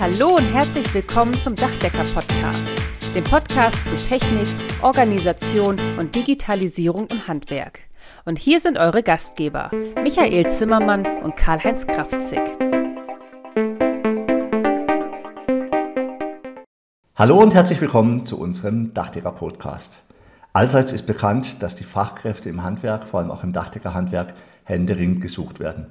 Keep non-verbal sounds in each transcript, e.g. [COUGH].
Hallo und herzlich willkommen zum Dachdecker-Podcast, dem Podcast zu Technik, Organisation und Digitalisierung im Handwerk. Und hier sind eure Gastgeber, Michael Zimmermann und Karl-Heinz Kraftzig. Hallo und herzlich willkommen zu unserem Dachdecker-Podcast. Allseits ist bekannt, dass die Fachkräfte im Handwerk, vor allem auch im Dachdeckerhandwerk, händeringend gesucht werden.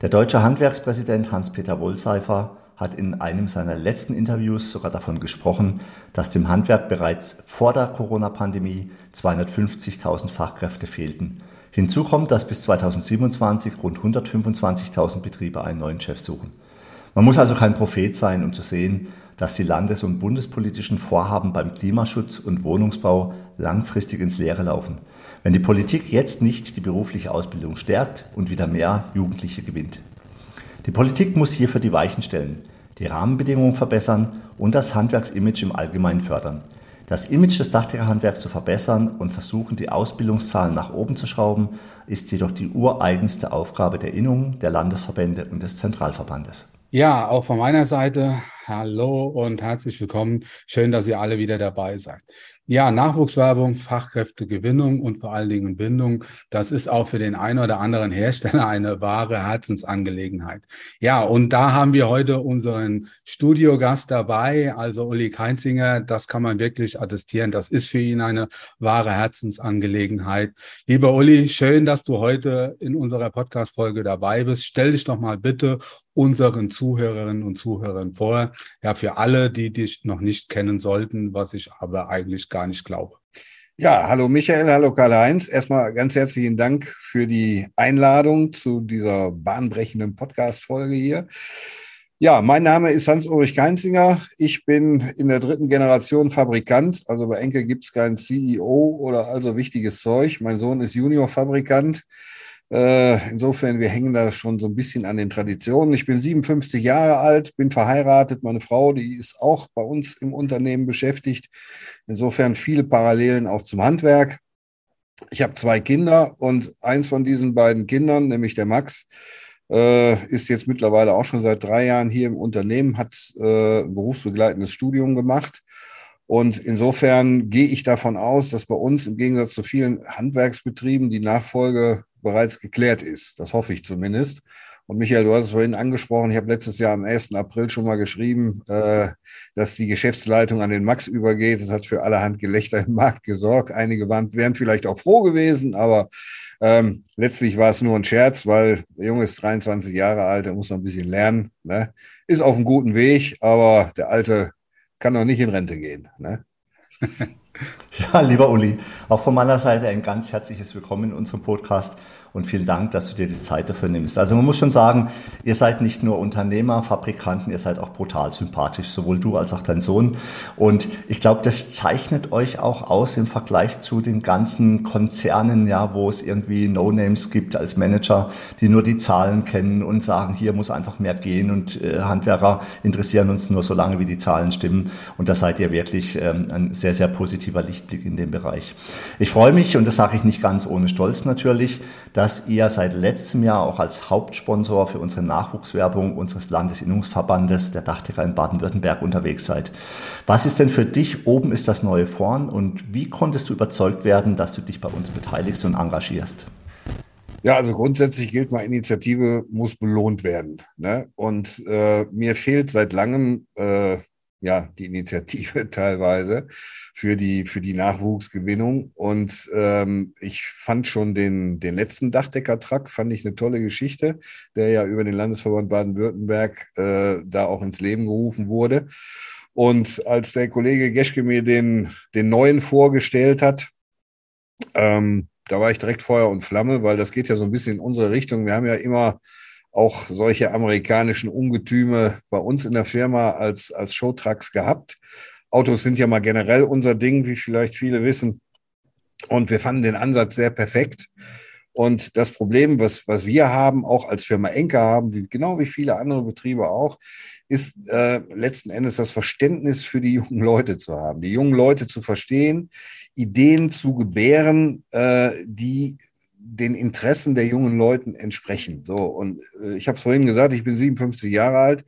Der deutsche Handwerkspräsident Hans-Peter Wohlseifer hat in einem seiner letzten Interviews sogar davon gesprochen, dass dem Handwerk bereits vor der Corona-Pandemie 250.000 Fachkräfte fehlten. Hinzu kommt, dass bis 2027 rund 125.000 Betriebe einen neuen Chef suchen. Man muss also kein Prophet sein, um zu sehen, dass die landes- und bundespolitischen Vorhaben beim Klimaschutz und Wohnungsbau langfristig ins Leere laufen. Wenn die Politik jetzt nicht die berufliche Ausbildung stärkt und wieder mehr Jugendliche gewinnt. Die Politik muss hierfür die Weichen stellen, die Rahmenbedingungen verbessern und das Handwerksimage im Allgemeinen fördern. Das Image des Dachdeckerhandwerks zu verbessern und versuchen, die Ausbildungszahlen nach oben zu schrauben, ist jedoch die ureigenste Aufgabe der Innungen, der Landesverbände und des Zentralverbandes. Ja, auch von meiner Seite hallo und herzlich willkommen. Schön, dass ihr alle wieder dabei seid. Ja, Nachwuchswerbung, Fachkräftegewinnung und vor allen Dingen Bindung, das ist auch für den einen oder anderen Hersteller [LAUGHS] eine wahre Herzensangelegenheit. Ja, und da haben wir heute unseren Studiogast dabei, also Uli Keinzinger. Das kann man wirklich attestieren. Das ist für ihn eine wahre Herzensangelegenheit. Lieber Uli, schön, dass du heute in unserer Podcast-Folge dabei bist. Stell dich doch mal bitte unseren Zuhörerinnen und Zuhörern vor. Ja, für alle, die dich noch nicht kennen sollten, was ich aber eigentlich gar nicht glaube. Ja, hallo Michael, hallo Karl-Heinz. Erstmal ganz herzlichen Dank für die Einladung zu dieser bahnbrechenden Podcast-Folge hier. Ja, mein Name ist Hans-Ulrich Keinzinger. Ich bin in der dritten Generation Fabrikant. Also bei Enkel gibt es keinen CEO oder also wichtiges Zeug. Mein Sohn ist Junior-Fabrikant. Äh, insofern, wir hängen da schon so ein bisschen an den Traditionen. Ich bin 57 Jahre alt, bin verheiratet. Meine Frau, die ist auch bei uns im Unternehmen beschäftigt. Insofern viele Parallelen auch zum Handwerk. Ich habe zwei Kinder und eins von diesen beiden Kindern, nämlich der Max, äh, ist jetzt mittlerweile auch schon seit drei Jahren hier im Unternehmen, hat äh, ein berufsbegleitendes Studium gemacht. Und insofern gehe ich davon aus, dass bei uns im Gegensatz zu vielen Handwerksbetrieben die Nachfolge bereits geklärt ist. Das hoffe ich zumindest. Und Michael, du hast es vorhin angesprochen, ich habe letztes Jahr am 1. April schon mal geschrieben, äh, dass die Geschäftsleitung an den Max übergeht. Das hat für allerhand Gelächter im Markt gesorgt. Einige waren, wären vielleicht auch froh gewesen, aber ähm, letztlich war es nur ein Scherz, weil der Junge ist 23 Jahre alt, er muss noch ein bisschen lernen. Ne? Ist auf einem guten Weg, aber der Alte kann noch nicht in Rente gehen. Ne? [LAUGHS] Ja, lieber Uli, auch von meiner Seite ein ganz herzliches Willkommen in unserem Podcast und vielen Dank, dass du dir die Zeit dafür nimmst. Also man muss schon sagen, ihr seid nicht nur Unternehmer, Fabrikanten, ihr seid auch brutal sympathisch, sowohl du als auch dein Sohn. Und ich glaube, das zeichnet euch auch aus im Vergleich zu den ganzen Konzernen, ja, wo es irgendwie No-Names gibt als Manager, die nur die Zahlen kennen und sagen, hier muss einfach mehr gehen und äh, Handwerker interessieren uns nur so lange, wie die Zahlen stimmen. Und da seid ihr wirklich ähm, ein sehr, sehr positiver Lichtblick in dem Bereich. Ich freue mich, und das sage ich nicht ganz ohne Stolz natürlich, dass ihr seit letztem Jahr auch als Hauptsponsor für unsere Nachwuchswerbung unseres Landesinnungsverbandes der Dachdecker in Baden-Württemberg unterwegs seid. Was ist denn für dich oben ist das neue Vorn und wie konntest du überzeugt werden, dass du dich bei uns beteiligst und engagierst? Ja, also grundsätzlich gilt mal, Initiative muss belohnt werden. Ne? Und äh, mir fehlt seit langem äh, ja, die Initiative [LAUGHS] teilweise für die, für die Nachwuchsgewinnung. Und ähm, ich fand schon den, den letzten Dachdecker-Truck, fand ich eine tolle Geschichte, der ja über den Landesverband Baden-Württemberg äh, da auch ins Leben gerufen wurde. Und als der Kollege Geschke mir den, den neuen vorgestellt hat, ähm, da war ich direkt Feuer und Flamme, weil das geht ja so ein bisschen in unsere Richtung. Wir haben ja immer auch solche amerikanischen Ungetüme bei uns in der Firma als, als Showtrucks gehabt. Autos sind ja mal generell unser Ding, wie vielleicht viele wissen. Und wir fanden den Ansatz sehr perfekt. Und das Problem, was, was wir haben, auch als Firma Enker haben, wie, genau wie viele andere Betriebe auch, ist äh, letzten Endes das Verständnis für die jungen Leute zu haben, die jungen Leute zu verstehen, Ideen zu gebären, äh, die den Interessen der jungen Leuten entsprechen. So, und äh, ich habe es vorhin gesagt, ich bin 57 Jahre alt.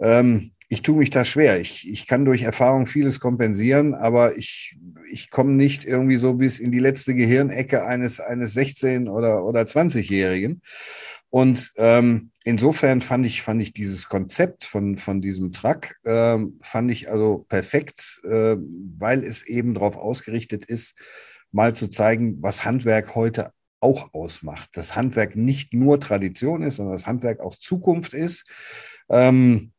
Ähm, ich tue mich da schwer. Ich, ich kann durch Erfahrung vieles kompensieren, aber ich, ich komme nicht irgendwie so bis in die letzte Gehirnecke eines, eines 16- oder, oder 20-Jährigen. Und ähm, insofern fand ich, fand ich dieses Konzept von, von diesem Truck, äh, fand ich also perfekt, äh, weil es eben darauf ausgerichtet ist, mal zu zeigen, was Handwerk heute auch ausmacht. Dass Handwerk nicht nur Tradition ist, sondern das Handwerk auch Zukunft ist. Ähm,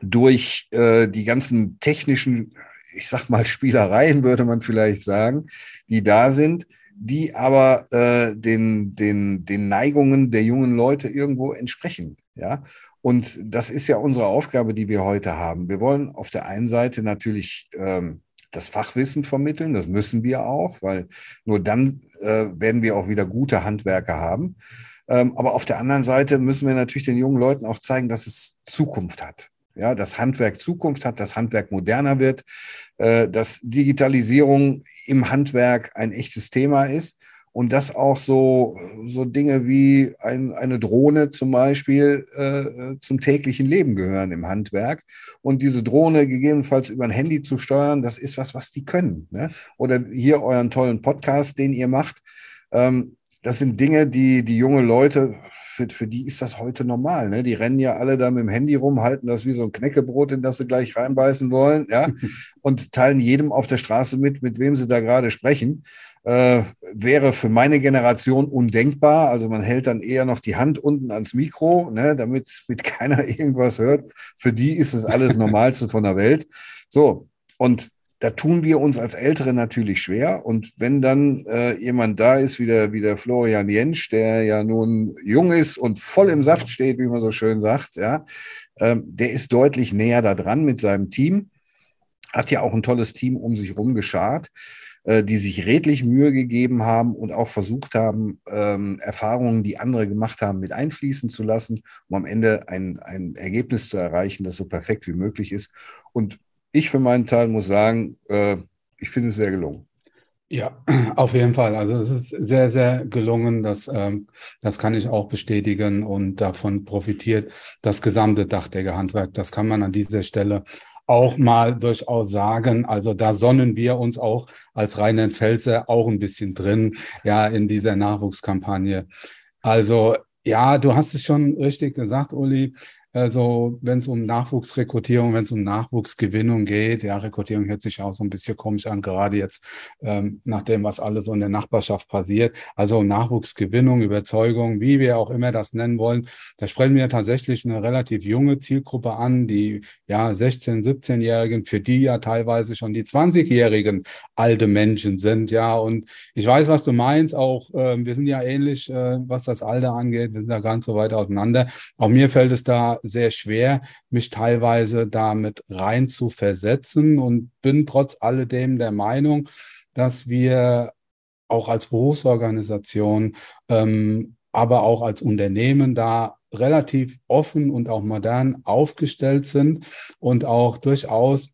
durch äh, die ganzen technischen, ich sag mal, Spielereien, würde man vielleicht sagen, die da sind, die aber äh, den, den, den Neigungen der jungen Leute irgendwo entsprechen. Ja. Und das ist ja unsere Aufgabe, die wir heute haben. Wir wollen auf der einen Seite natürlich ähm, das Fachwissen vermitteln, das müssen wir auch, weil nur dann äh, werden wir auch wieder gute Handwerker haben. Ähm, aber auf der anderen Seite müssen wir natürlich den jungen Leuten auch zeigen, dass es Zukunft hat. Ja, dass Handwerk Zukunft hat, dass Handwerk moderner wird, äh, dass Digitalisierung im Handwerk ein echtes Thema ist und dass auch so, so Dinge wie ein, eine Drohne zum Beispiel äh, zum täglichen Leben gehören im Handwerk. Und diese Drohne gegebenenfalls über ein Handy zu steuern, das ist was, was die können. Ne? Oder hier euren tollen Podcast, den ihr macht. Ähm, das sind Dinge, die die junge Leute, für, für die ist das heute normal. Ne? Die rennen ja alle da mit dem Handy rum, halten das wie so ein Knäckebrot, in das sie gleich reinbeißen wollen, ja, [LAUGHS] und teilen jedem auf der Straße mit, mit wem sie da gerade sprechen. Äh, wäre für meine Generation undenkbar. Also man hält dann eher noch die Hand unten ans Mikro, ne, damit mit keiner [LAUGHS] irgendwas hört. Für die ist es alles [LAUGHS] Normalste von der Welt. So, und da tun wir uns als Ältere natürlich schwer. Und wenn dann äh, jemand da ist, wie der, wie der Florian Jentsch, der ja nun jung ist und voll im Saft steht, wie man so schön sagt, ja, ähm, der ist deutlich näher da dran mit seinem Team, hat ja auch ein tolles Team um sich rum geschart, äh, die sich redlich Mühe gegeben haben und auch versucht haben, ähm, Erfahrungen, die andere gemacht haben, mit einfließen zu lassen, um am Ende ein, ein Ergebnis zu erreichen, das so perfekt wie möglich ist. Und ich für meinen Teil muss sagen, äh, ich finde es sehr gelungen. Ja, [CLEARS THROAT] auf jeden Fall. Also es ist sehr, sehr gelungen. Das, ähm, das kann ich auch bestätigen und davon profitiert das gesamte Dachdeckerhandwerk. Das kann man an dieser Stelle auch mal durchaus sagen. Also da sonnen wir uns auch als Rheinland-Pfälzer auch ein bisschen drin, ja, in dieser Nachwuchskampagne. Also ja, du hast es schon richtig gesagt, Uli. Also wenn es um Nachwuchsrekrutierung, wenn es um Nachwuchsgewinnung geht, ja, Rekrutierung hört sich auch so ein bisschen komisch an, gerade jetzt ähm, nach dem, was alles so in der Nachbarschaft passiert. Also Nachwuchsgewinnung, Überzeugung, wie wir auch immer das nennen wollen, da sprechen wir tatsächlich eine relativ junge Zielgruppe an, die ja 16-, 17-Jährigen, für die ja teilweise schon die 20-Jährigen alte Menschen sind, ja. Und ich weiß, was du meinst, auch äh, wir sind ja ähnlich, äh, was das Alter angeht, wir sind da ganz so weit auseinander. Auch mir fällt es da sehr schwer, mich teilweise damit rein zu versetzen und bin trotz alledem der Meinung, dass wir auch als Berufsorganisation, ähm, aber auch als Unternehmen da relativ offen und auch modern aufgestellt sind und auch durchaus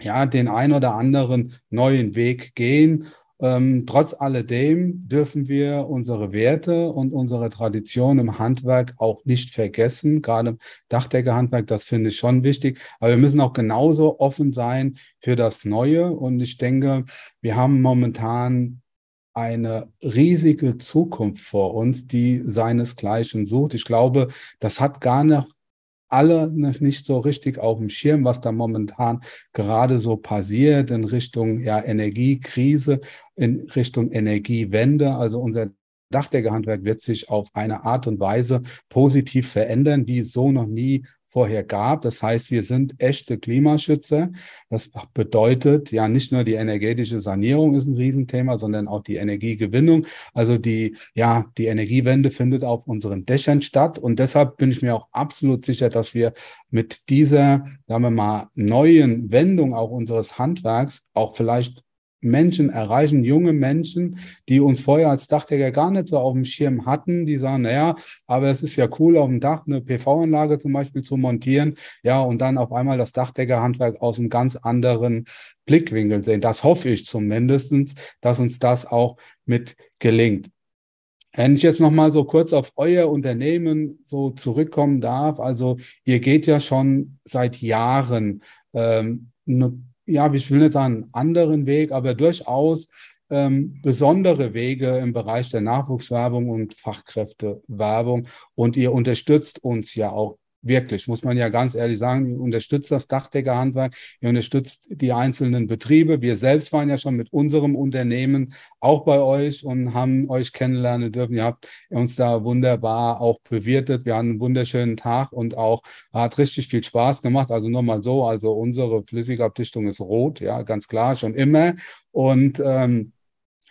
ja den ein oder anderen neuen Weg gehen ähm, trotz alledem dürfen wir unsere Werte und unsere Tradition im Handwerk auch nicht vergessen. Gerade im Dachdeckerhandwerk, das finde ich schon wichtig. Aber wir müssen auch genauso offen sein für das Neue. Und ich denke, wir haben momentan eine riesige Zukunft vor uns, die seinesgleichen sucht. Ich glaube, das hat gar noch alle noch nicht so richtig auf dem Schirm, was da momentan gerade so passiert in Richtung ja, Energiekrise, in Richtung Energiewende. Also unser Dachdeckerhandwerk wird sich auf eine Art und Weise positiv verändern, wie so noch nie vorher gab. Das heißt, wir sind echte Klimaschützer. Das bedeutet ja nicht nur die energetische Sanierung ist ein Riesenthema, sondern auch die Energiegewinnung. Also die, ja, die Energiewende findet auf unseren Dächern statt. Und deshalb bin ich mir auch absolut sicher, dass wir mit dieser, sagen wir mal, neuen Wendung auch unseres Handwerks auch vielleicht Menschen erreichen, junge Menschen, die uns vorher als Dachdecker gar nicht so auf dem Schirm hatten, die sagen, naja, aber es ist ja cool, auf dem Dach eine PV-Anlage zum Beispiel zu montieren, ja, und dann auf einmal das Dachdeckerhandwerk aus einem ganz anderen Blickwinkel sehen. Das hoffe ich zumindest, dass uns das auch mit gelingt. Wenn ich jetzt noch mal so kurz auf euer Unternehmen so zurückkommen darf, also ihr geht ja schon seit Jahren, ähm, ne, ja, ich will nicht sagen, einen anderen Weg, aber durchaus ähm, besondere Wege im Bereich der Nachwuchswerbung und Fachkräftewerbung. Und ihr unterstützt uns ja auch wirklich, muss man ja ganz ehrlich sagen, ihr unterstützt das Dachdeckerhandwerk, ihr unterstützt die einzelnen Betriebe. Wir selbst waren ja schon mit unserem Unternehmen auch bei euch und haben euch kennenlernen dürfen. Ihr habt uns da wunderbar auch bewirtet. Wir hatten einen wunderschönen Tag und auch hat richtig viel Spaß gemacht. Also nur mal so, also unsere Flüssigabdichtung ist rot, ja, ganz klar, schon immer. Und ähm,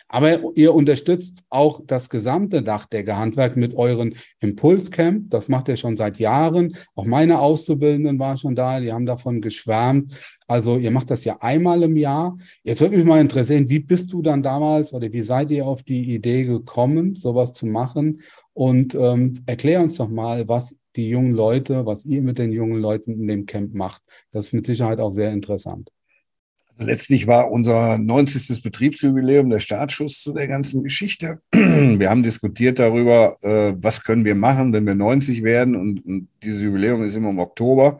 aber ihr unterstützt auch das gesamte Dachdeckerhandwerk mit euren Impulscamp. Das macht ihr schon seit Jahren. Auch meine Auszubildenden waren schon da, die haben davon geschwärmt. Also ihr macht das ja einmal im Jahr. Jetzt würde mich mal interessieren, wie bist du dann damals oder wie seid ihr auf die Idee gekommen, sowas zu machen? Und ähm, erklär uns doch mal, was die jungen Leute, was ihr mit den jungen Leuten in dem Camp macht. Das ist mit Sicherheit auch sehr interessant. Also letztlich war unser 90. Betriebsjubiläum der Startschuss zu der ganzen Geschichte. [CLEARS THROAT] Wir haben diskutiert darüber, äh, was können wir machen, wenn wir 90 werden. Und, dieses Jubiläum ist immer im Oktober.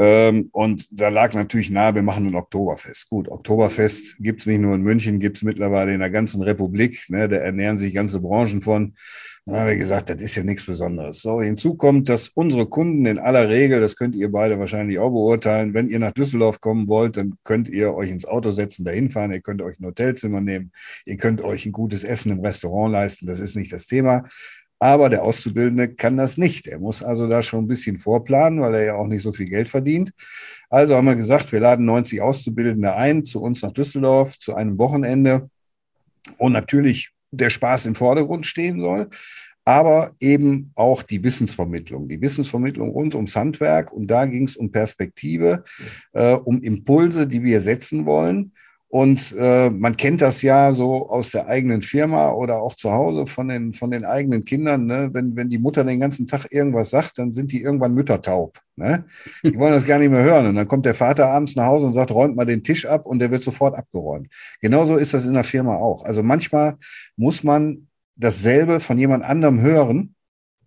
Ähm, und da lag natürlich nahe, wir machen ein Oktoberfest. Gut, Oktoberfest gibt's nicht nur in München, gibt's mittlerweile in der ganzen Republik. Ne, da ernähren sich ganze Branchen von. Da haben wir gesagt, das ist ja nichts Besonderes. So, hinzu kommt, dass unsere Kunden in aller Regel, das könnt ihr beide wahrscheinlich auch beurteilen, wenn ihr nach Düsseldorf kommen wollt, dann könnt ihr euch ins Auto setzen, dahin fahren, ihr könnt euch ein Hotelzimmer nehmen, ihr könnt euch ein gutes Essen im Restaurant leisten, das ist nicht das Thema. Aber der Auszubildende kann das nicht. Er muss also da schon ein bisschen vorplanen, weil er ja auch nicht so viel Geld verdient. Also haben wir gesagt, wir laden 90 Auszubildende ein zu uns nach Düsseldorf zu einem Wochenende. Und natürlich der Spaß im Vordergrund stehen soll, aber eben auch die Wissensvermittlung, die Wissensvermittlung rund ums Handwerk. Und da ging es um Perspektive, äh, um Impulse, die wir setzen wollen. Und äh, man kennt das ja so aus der eigenen Firma oder auch zu Hause von den, von den eigenen Kindern. Ne? Wenn, wenn die Mutter den ganzen Tag irgendwas sagt, dann sind die irgendwann müttertaub. Ne? Die wollen das gar nicht mehr hören. Und dann kommt der Vater abends nach Hause und sagt, räumt mal den Tisch ab und der wird sofort abgeräumt. Genauso ist das in der Firma auch. Also manchmal muss man dasselbe von jemand anderem hören,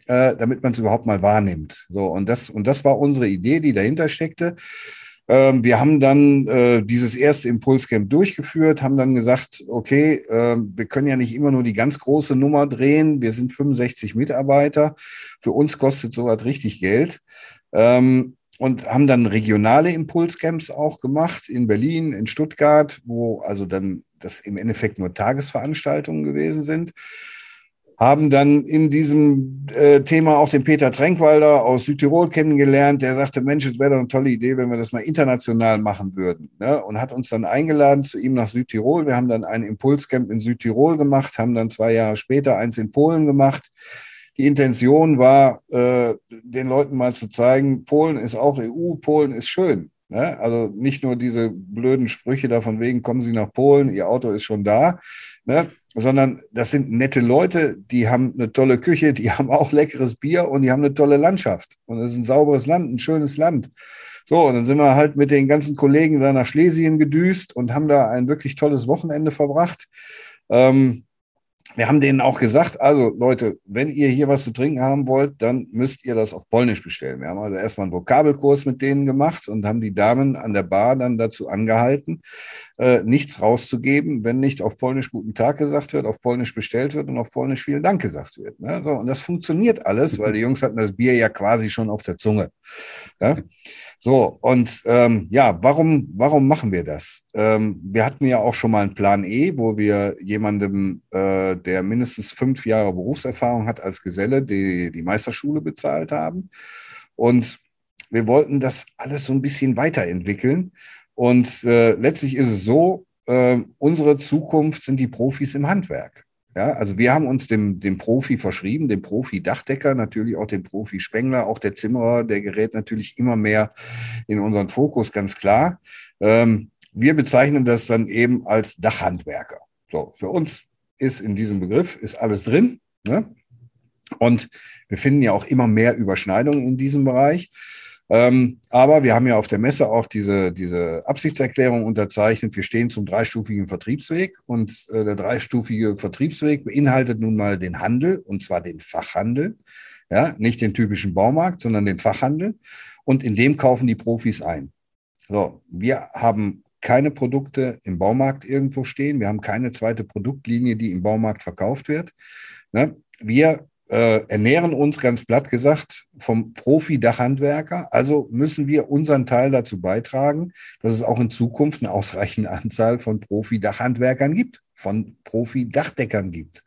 äh, damit man es überhaupt mal wahrnimmt. So, und das, und das war unsere Idee, die dahinter steckte. Ähm, wir haben dann äh, dieses erste Impulscamp durchgeführt, haben dann gesagt, okay, äh, wir können ja nicht immer nur die ganz große Nummer drehen. Wir sind 65 Mitarbeiter. Für uns kostet sowas richtig Geld. Ähm, und haben dann regionale Impulscamps auch gemacht in Berlin, in Stuttgart, wo also dann das im Endeffekt nur Tagesveranstaltungen gewesen sind haben dann in diesem äh, Thema auch den Peter Tränkwalder aus Südtirol kennengelernt, der sagte, Mensch, es wäre doch eine tolle Idee, wenn wir das mal international machen würden. Ne? Und hat uns dann eingeladen zu ihm nach Südtirol. Wir haben dann ein Impulscamp in Südtirol gemacht, haben dann zwei Jahre später eins in Polen gemacht. Die Intention war, äh, den Leuten mal zu zeigen, Polen ist auch EU, Polen ist schön. Ne? Also nicht nur diese blöden Sprüche da von wegen, kommen Sie nach Polen, Ihr Auto ist schon da, ne? Sondern das sind nette Leute, die haben eine tolle Küche, die [LAUGHS] haben auch leckeres Bier und die haben eine tolle Landschaft. Und es ist ein sauberes Land, ein schönes Land. So, und dann sind wir halt mit den ganzen Kollegen da nach Schlesien gedüst und haben da ein wirklich tolles Wochenende verbracht. Ähm, wir haben denen auch gesagt, also Leute, wenn ihr hier was zu trinken haben wollt, dann müsst ihr das auf Polnisch bestellen. Wir haben also erstmal einen Vokabelkurs mit denen gemacht und haben die Damen an der Bar dann dazu angehalten, äh, nichts rauszugeben, wenn nicht auf Polnisch guten Tag gesagt wird, auf Polnisch bestellt wird und auf Polnisch vielen Dank gesagt wird. Ne? So, und das funktioniert alles, weil die Jungs hatten das Bier ja quasi schon auf der Zunge. Ja? So, und ähm, ja, warum, warum machen wir das? Ähm, wir hatten ja auch schon mal einen Plan E, wo wir jemandem, äh, der mindestens fünf Jahre Berufserfahrung hat als Geselle, die, die Meisterschule bezahlt haben. Und wir wollten das alles so ein bisschen weiterentwickeln. Und äh, letztlich ist es so, äh, unsere Zukunft sind die Profis im Handwerk. Ja, also wir haben uns dem, dem Profi verschrieben, dem Profi-Dachdecker, natürlich auch dem Profi-Spengler, auch der Zimmerer, der gerät natürlich immer mehr in unseren Fokus, ganz klar. Ähm, wir bezeichnen das dann eben als Dachhandwerker. So, für uns ist in diesem Begriff ist alles drin. Ne? Und wir finden ja auch immer mehr Überschneidungen in diesem Bereich. Ähm, aber wir haben ja auf der Messe auch diese, diese Absichtserklärung unterzeichnet. Wir stehen zum dreistufigen Vertriebsweg und äh, der dreistufige Vertriebsweg beinhaltet nun mal den Handel und zwar den Fachhandel. Ja, nicht den typischen Baumarkt, sondern den Fachhandel. Und in dem kaufen die Profis ein. So, wir haben keine Produkte im Baumarkt irgendwo stehen. Wir haben keine zweite Produktlinie, die im Baumarkt verkauft wird. Ne? Wir äh, ernähren uns ganz platt gesagt vom Profi-Dachhandwerker. Also müssen wir unseren Teil dazu beitragen, dass es auch in Zukunft eine ausreichende [LAUGHS] Anzahl von Profi-Dachhandwerkern gibt, von Profi-Dachdeckern gibt.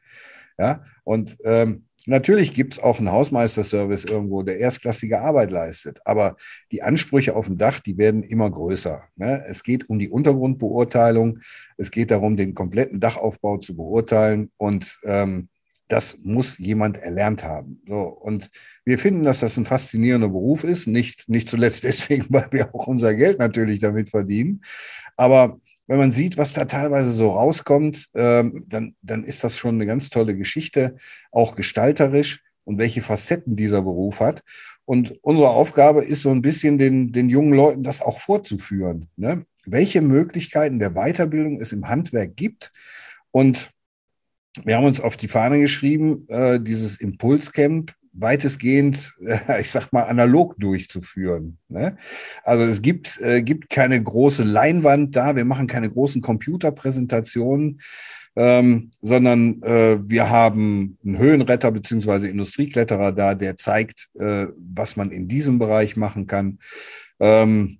Ja, und ähm, Natürlich gibt es auch einen Hausmeisterservice irgendwo, der erstklassige Arbeit leistet. Aber die Ansprüche auf dem Dach, die werden immer größer. Ne? Es geht um die Untergrundbeurteilung. Es geht darum, den kompletten Dachaufbau zu beurteilen. Und ähm, das muss jemand erlernt haben. So, und wir finden, dass das ein faszinierender Beruf ist, nicht, nicht zuletzt deswegen, [LAUGHS] weil wir auch unser Geld natürlich damit verdienen. Aber wenn man sieht, was da teilweise so rauskommt, ähm, dann, dann ist das schon eine ganz tolle Geschichte, auch gestalterisch und welche Facetten dieser Beruf hat. Und unsere Aufgabe ist so ein bisschen den, den jungen Leuten das auch vorzuführen. Ne? Welche Möglichkeiten der Weiterbildung es im Handwerk gibt und wir haben uns auf die Fahne geschrieben, äh, dieses Impulscamp weitestgehend, äh, [LAUGHS] ich sag mal, analog durchzuführen. Ne? Also es gibt, äh, gibt keine große Leinwand da, wir machen keine großen Computerpräsentationen, ähm, sondern äh, wir haben einen Höhenretter beziehungsweise Industriekletterer da, der zeigt, äh, was man in diesem Bereich machen kann. Ähm,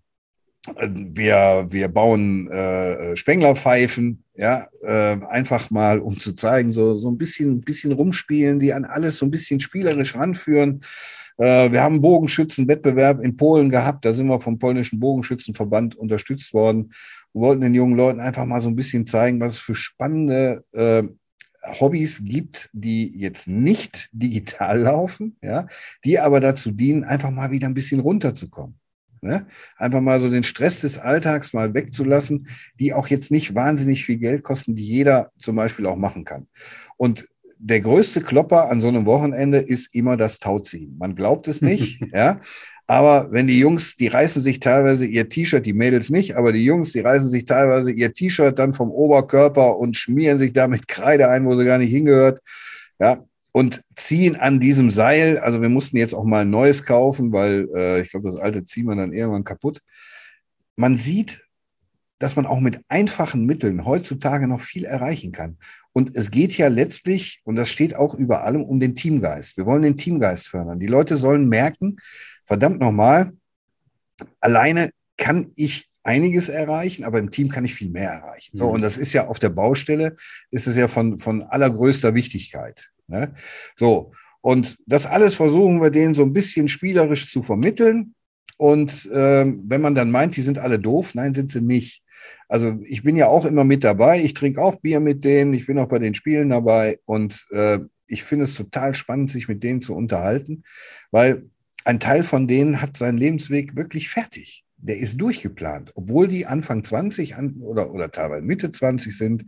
wir, wir bauen äh, Spenglerpfeifen, ja, äh, einfach mal, um zu zeigen, so, so ein bisschen, bisschen rumspielen, die an alles so ein bisschen spielerisch ranführen. Äh, wir haben Bogenschützenwettbewerb in Polen gehabt, da sind wir vom polnischen Bogenschützenverband unterstützt worden und wollten den jungen Leuten einfach mal so ein bisschen zeigen, was es für spannende äh, Hobbys gibt, die jetzt nicht digital laufen, ja, die aber dazu dienen, einfach mal wieder ein bisschen runterzukommen. Ne? Einfach mal so den Stress des Alltags mal wegzulassen, die auch jetzt nicht wahnsinnig viel Geld kosten, die jeder zum Beispiel auch machen kann. Und der größte Klopper an so einem Wochenende ist immer das Tauziehen. Man glaubt es nicht, [LAUGHS] ja. Aber wenn die Jungs, die reißen sich teilweise ihr T-Shirt, die Mädels nicht, aber die Jungs, die reißen sich teilweise ihr T-Shirt dann vom Oberkörper und schmieren sich damit Kreide ein, wo sie gar nicht hingehört. Ja, und ziehen an diesem Seil. Also wir mussten jetzt auch mal ein neues kaufen, weil äh, ich glaube, das alte ziehen wir dann irgendwann kaputt. Man sieht, dass man auch mit einfachen Mitteln heutzutage noch viel erreichen kann. Und es geht ja letztlich, und das steht auch über allem, um den Teamgeist. Wir wollen den Teamgeist fördern. Die Leute sollen merken, verdammt nochmal, alleine kann ich einiges erreichen, aber im Team kann ich viel mehr erreichen. So, mhm. und das ist ja auf der Baustelle, ist es ja von, von allergrößter Wichtigkeit. Ne? So, und das alles versuchen wir denen so ein bisschen spielerisch zu vermitteln. Und ähm, wenn man dann meint, die sind alle doof, nein, sind sie nicht. Also ich bin ja auch immer mit dabei. Ich trinke auch Bier mit denen. Ich bin auch bei den Spielen dabei. Und äh, ich finde es total spannend, sich mit denen zu unterhalten, weil ein Teil von denen hat seinen Lebensweg wirklich fertig. Der ist durchgeplant, obwohl die Anfang 20 an, oder, oder teilweise Mitte 20 sind.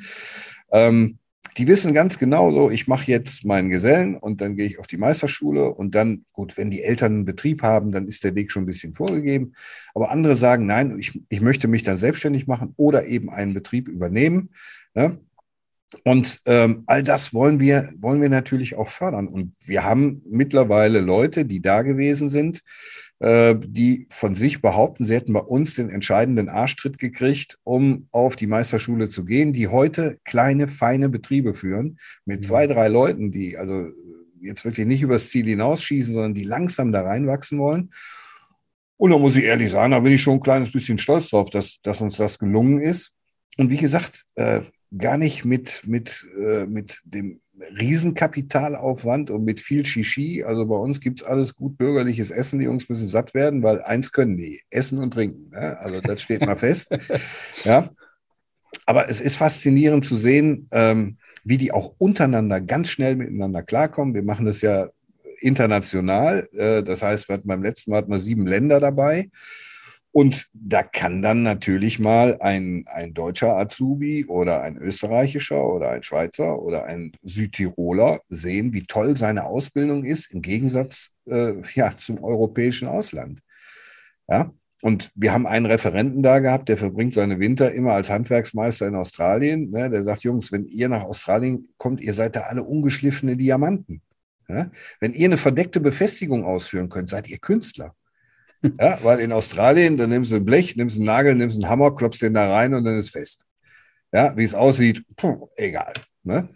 Ähm, die wissen ganz genau so, ich mache jetzt meinen Gesellen und dann gehe ich auf die Meisterschule und dann, gut, wenn die Eltern einen Betrieb haben, dann ist der Weg schon ein bisschen vorgegeben. Aber andere sagen, nein, ich, ich möchte mich dann selbstständig machen oder eben einen Betrieb übernehmen. Ne? Und ähm, all das wollen wir, wollen wir natürlich auch fördern. Und wir haben mittlerweile Leute, die da gewesen sind, die von sich behaupten, sie hätten bei uns den entscheidenden Arschtritt gekriegt, um auf die Meisterschule zu gehen, die heute kleine, feine Betriebe führen mit zwei, drei Leuten, die also jetzt wirklich nicht übers Ziel hinausschießen, sondern die langsam da reinwachsen wollen. Und da muss ich ehrlich sagen, da bin ich schon ein kleines bisschen stolz drauf, dass, dass uns das gelungen ist. Und wie gesagt, äh, gar nicht mit, mit, äh, mit dem Riesenkapitalaufwand und mit viel Shishi. Also bei uns gibt es alles gut bürgerliches Essen. Die Jungs müssen satt werden, weil eins können die, essen und trinken. Ne? Also das steht mal fest. [LAUGHS] Ja. Aber es ist faszinierend zu sehen, ähm, wie die auch untereinander ganz schnell miteinander klarkommen. Wir machen das ja international. Äh, das heißt, wir hatten beim letzten Mal hatten wir sieben Länder dabei. Und da kann dann natürlich mal ein, ein deutscher Azubi oder ein österreichischer oder ein Schweizer oder ein Südtiroler sehen, wie toll seine Ausbildung ist im Gegensatz äh, ja, zum europäischen Ausland. Ja, und wir haben einen Referenten da gehabt, der verbringt seine Winter immer als Handwerksmeister in Australien. Ne? Der sagt, Jungs, wenn ihr nach Australien kommt, ihr seid da alle ungeschliffene Diamanten. Ja? Wenn ihr eine verdeckte Befestigung ausführen könnt, seid ihr Künstler. Ja, weil in Australien, dann nimmst du ein Blech, nimmst einen Nagel, nimmst einen Hammer, klopfst den da rein und dann ist fest. Ja, wie es aussieht, puh, egal. Ne?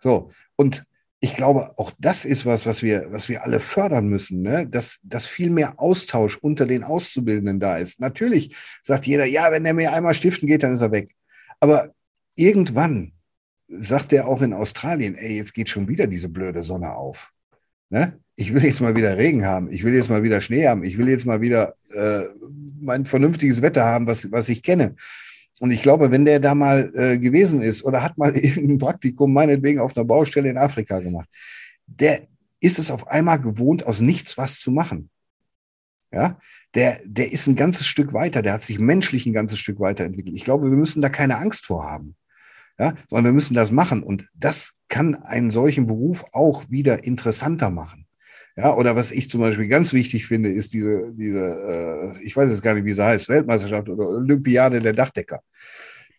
So, und ich glaube, auch das ist was, was wir, was wir alle fördern müssen, ne? dass, dass viel mehr Austausch unter den Auszubildenden da ist. Natürlich sagt jeder, ja, wenn der mir einmal stiften geht, dann ist er weg. Aber irgendwann sagt er auch in Australien, ey, jetzt geht schon wieder diese blöde Sonne auf. Ne? Ich will jetzt mal wieder Regen haben, ich will jetzt mal wieder Schnee haben, ich will jetzt mal wieder äh, mein vernünftiges Wetter haben, was, was ich kenne. Und ich glaube, wenn der da mal äh, gewesen ist oder hat mal [LAUGHS] irgendein Praktikum meinetwegen auf einer Baustelle in Afrika gemacht, der ist es auf einmal gewohnt, aus nichts was zu machen. Ja, der, der ist ein ganzes Stück weiter, der hat sich menschlich ein ganzes Stück weiterentwickelt. Ich glaube, wir müssen da keine Angst vor haben. Ja, sondern wir müssen das machen. Und das kann einen solchen Beruf auch wieder interessanter machen. Ja, oder was ich zum Beispiel ganz wichtig finde, ist diese, diese äh, ich weiß jetzt gar nicht, wie sie heißt, Weltmeisterschaft oder Olympiade der Dachdecker.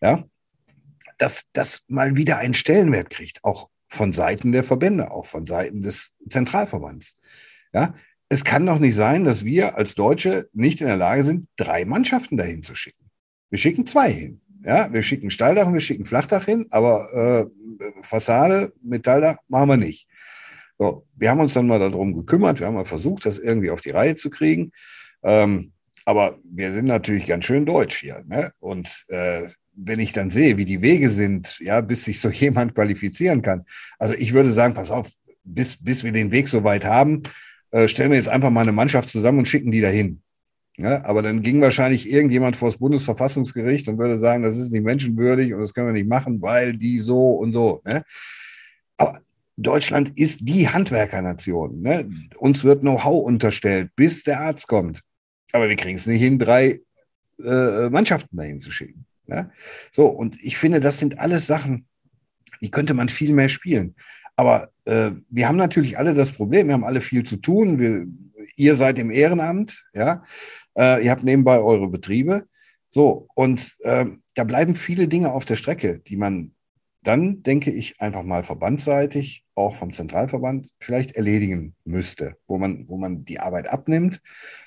Ja, dass das mal wieder einen Stellenwert kriegt, auch von Seiten der Verbände, auch von Seiten des Zentralverbands. Ja, es kann doch nicht sein, dass wir als Deutsche nicht in der Lage sind, drei Mannschaften dahin zu schicken. Wir schicken zwei hin. Ja, wir schicken Steildach und wir schicken Flachdach hin, aber äh, Fassade, Metalldach machen wir nicht. So, wir haben uns dann mal darum gekümmert, wir haben mal versucht, das irgendwie auf die Reihe zu kriegen. Ähm, aber wir sind natürlich ganz schön deutsch hier. Ne? Und äh, wenn ich dann sehe, wie die Wege sind, ja, bis sich so [LAUGHS] jemand qualifizieren kann. Also ich würde sagen, pass auf, bis, bis wir den Weg so weit haben, äh, stellen wir jetzt einfach mal eine Mannschaft zusammen und schicken die dahin. Ja, aber dann ging wahrscheinlich irgendjemand vor das Bundesverfassungsgericht und würde sagen, das ist nicht menschenwürdig und das können wir nicht machen, weil die so und so. Ne? Aber Deutschland ist die Handwerkernation. Ne? Uns wird Know-how unterstellt, bis der Arzt kommt. Aber wir kriegen es nicht hin, drei äh, Mannschaften dahin zu schicken. Ne? So, und ich finde, das sind alles Sachen, die könnte man viel mehr spielen. Aber äh, wir haben natürlich alle das Problem, wir haben alle viel zu tun. Wir, ihr seid im Ehrenamt, ja. Äh, ihr habt nebenbei eure Betriebe. So, und äh, da bleiben viele Dinge auf der Strecke, die man dann denke ich einfach mal verbandsseitig, auch vom Zentralverband, vielleicht erledigen müsste, wo man, wo man die Arbeit abnimmt.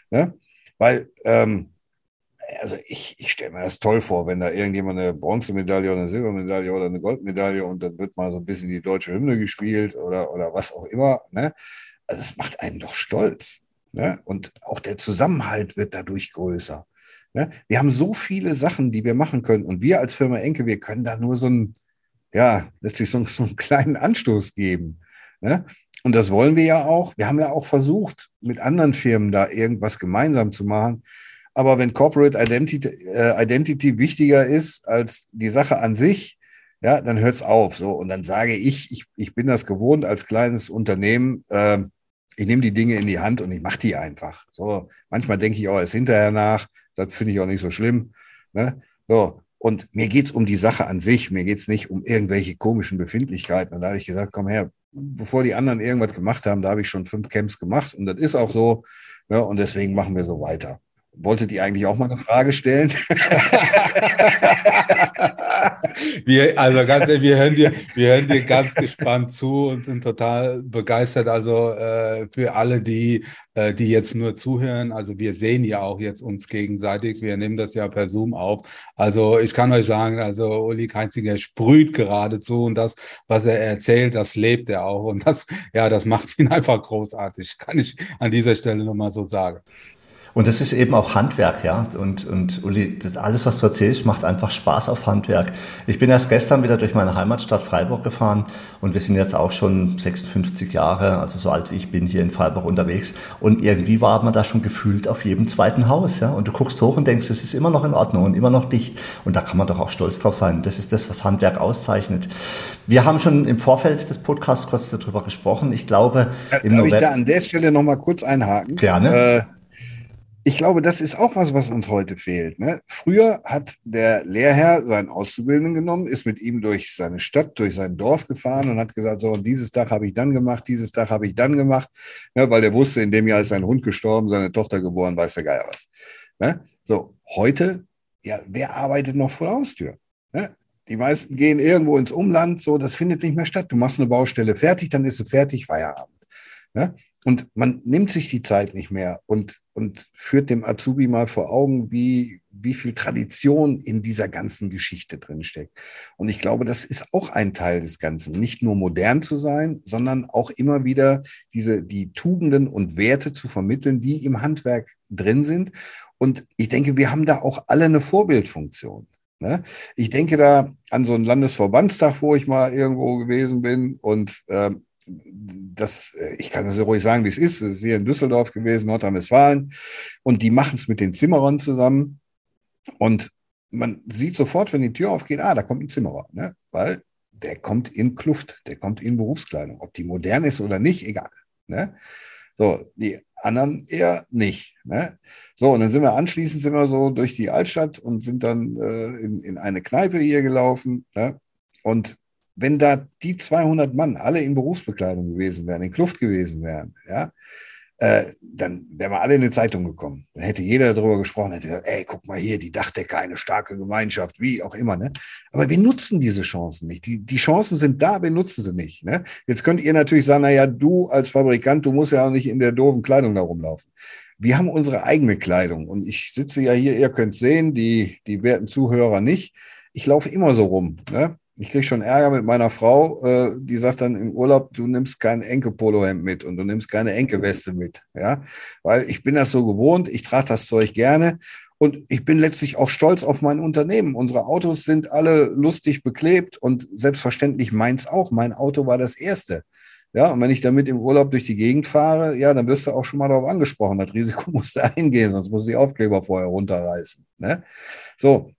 Ne? Weil, ähm, also ich, ich stelle mir das toll vor, wenn da irgendjemand eine Bronzemedaille oder eine Silbermedaille oder eine Goldmedaille und dann wird mal so ein bisschen die deutsche Hymne gespielt oder, oder was auch immer. Ne? Also es macht einen doch stolz. Ne? Und auch der Zusammenhalt wird dadurch größer. Ne? Wir haben so viele Sachen, die wir machen können. Und wir als Firma Enke, wir können da nur so ein, ja, letztlich so, so einen kleinen Anstoß geben. Ne? Und das wollen wir ja auch. Wir haben ja auch versucht, mit anderen Firmen da irgendwas gemeinsam zu machen. Aber wenn Corporate Identity, äh, Identity wichtiger ist als die Sache an sich, ja, dann hört's auf. So und dann sage ich, ich, ich bin das gewohnt als kleines Unternehmen. Äh, ich nehme die Dinge in die Hand und ich mache die einfach. So manchmal denke ich auch erst hinterher nach. Das finde ich auch nicht so schlimm. Ne? So und mir geht's um die Sache an sich. Mir geht's nicht um irgendwelche komischen Befindlichkeiten. Und da habe ich gesagt, komm her, bevor die anderen irgendwas gemacht haben, da habe ich schon fünf Camps gemacht. Und das ist auch so. Ja, und deswegen machen wir so weiter. Wolltet ihr eigentlich auch mal eine Frage stellen? [LAUGHS] wir, also ganz ehrlich, wir hören dir, wir hören dir ganz gespannt zu und sind total begeistert. Also äh, für alle, die, äh, die jetzt nur zuhören, also wir sehen ja auch jetzt uns gegenseitig. Wir nehmen das ja per Zoom auf. Also ich kann euch sagen, also Uli Keinziger sprüht geradezu und das, was er erzählt, das lebt er auch. Und das, ja, das macht ihn [LAUGHS] einfach großartig. Kann ich an dieser Stelle nochmal so sagen. Und das ist eben auch Handwerk, ja. Und, und Uli, alles, was du erzählst, macht einfach Spaß auf Handwerk. Ich bin erst gestern wieder durch meine Heimatstadt Freiburg gefahren und wir sind jetzt auch schon 56 Jahre, also so alt wie ich bin, hier in Freiburg unterwegs. Und irgendwie war man da schon gefühlt auf jedem zweiten Haus, ja. Und du guckst hoch und denkst, es ist immer noch in Ordnung und immer noch dicht. Und da kann man doch auch stolz drauf sein. Das ist das, was Handwerk auszeichnet. Wir haben schon im Vorfeld des Podcasts kurz darüber gesprochen. Ich glaube, im Darf November ich da an der Stelle nochmal kurz einhaken? Gerne. Äh, ich glaube, das ist auch was, was uns heute fehlt. Ne? Früher hat der Lehrherr seinen Auszubildenden genommen, ist mit ihm durch seine Stadt, durch sein Dorf gefahren und hat gesagt, so, und dieses Tag habe ich dann gemacht, dieses Tag habe ich dann gemacht, ne? weil er wusste, in dem Jahr ist sein Hund gestorben, seine Tochter geboren, weiß der Geier was. Ne? So, heute, ja, wer arbeitet noch vor der Haustür? Ne? Die meisten gehen irgendwo ins Umland, so, das findet nicht mehr statt. Du machst eine Baustelle fertig, dann ist sie fertig, Feierabend. Ne? Und man nimmt sich die Zeit nicht mehr und, und führt dem Azubi mal vor Augen, wie, wie viel Tradition in dieser ganzen Geschichte drinsteckt. Und ich glaube, das ist auch ein Teil des Ganzen. Nicht nur modern zu sein, sondern auch immer wieder diese, die Tugenden und Werte zu vermitteln, die im Handwerk drin sind. Und ich denke, wir haben da auch alle eine Vorbildfunktion. Ne? Ich denke da an so einen Landesverbandstag, wo ich mal irgendwo gewesen bin und ähm, das, äh, ich kann das ja ruhig sagen, wie es ist. Es ist hier in Düsseldorf gewesen, Nordrhein-Westfalen. Und die machen es mit den Zimmerern zusammen. Und man sieht sofort, wenn die Tür aufgeht, ah, da kommt ein Zimmerer, ne? weil der kommt in Kluft, der kommt in Berufskleidung. Ob die modern ist oder nicht, egal. Ne? So, die anderen eher nicht. Ne? So, und dann sind wir anschließend sind wir so durch die Altstadt und sind dann äh, in, in eine Kneipe hier gelaufen. Ne? Und wenn da die 200 Mann alle in Berufsbekleidung gewesen wären, in Kluft gewesen wären, ja, äh, dann wären wir alle in die Zeitung gekommen. Dann hätte jeder darüber gesprochen, hätte gesagt, ey, guck mal hier, die Dachdecker, eine starke Gemeinschaft, wie auch immer. Ne? Aber wir nutzen diese Chancen nicht. Die, die Chancen sind da, wir nutzen sie nicht. Ne? Jetzt könnt ihr natürlich sagen, naja, du als Fabrikant, du musst ja auch nicht in der doofen Kleidung da rumlaufen. Wir haben unsere eigene Kleidung und ich sitze ja hier, ihr könnt sehen, die, die werten Zuhörer nicht. Ich laufe immer so rum. Ne? Ich kriege schon Ärger mit meiner Frau, äh, die sagt dann im Urlaub, du nimmst kein Enke-Polohemd mit und du nimmst keine Enke-Weste mit, ja, weil ich bin das so gewohnt, ich trage das Zeug gerne und ich bin letztlich auch stolz auf mein Unternehmen. Unsere Autos sind alle lustig beklebt und selbstverständlich meins auch. Mein Auto war das erste. Ja, und wenn ich damit im Urlaub durch die Gegend fahre, ja, dann wirst du auch schon mal darauf angesprochen. Das Risiko [LAUGHS] musst du eingehen, sonst musst du die Aufkleber vorher runterreißen. Ne? So,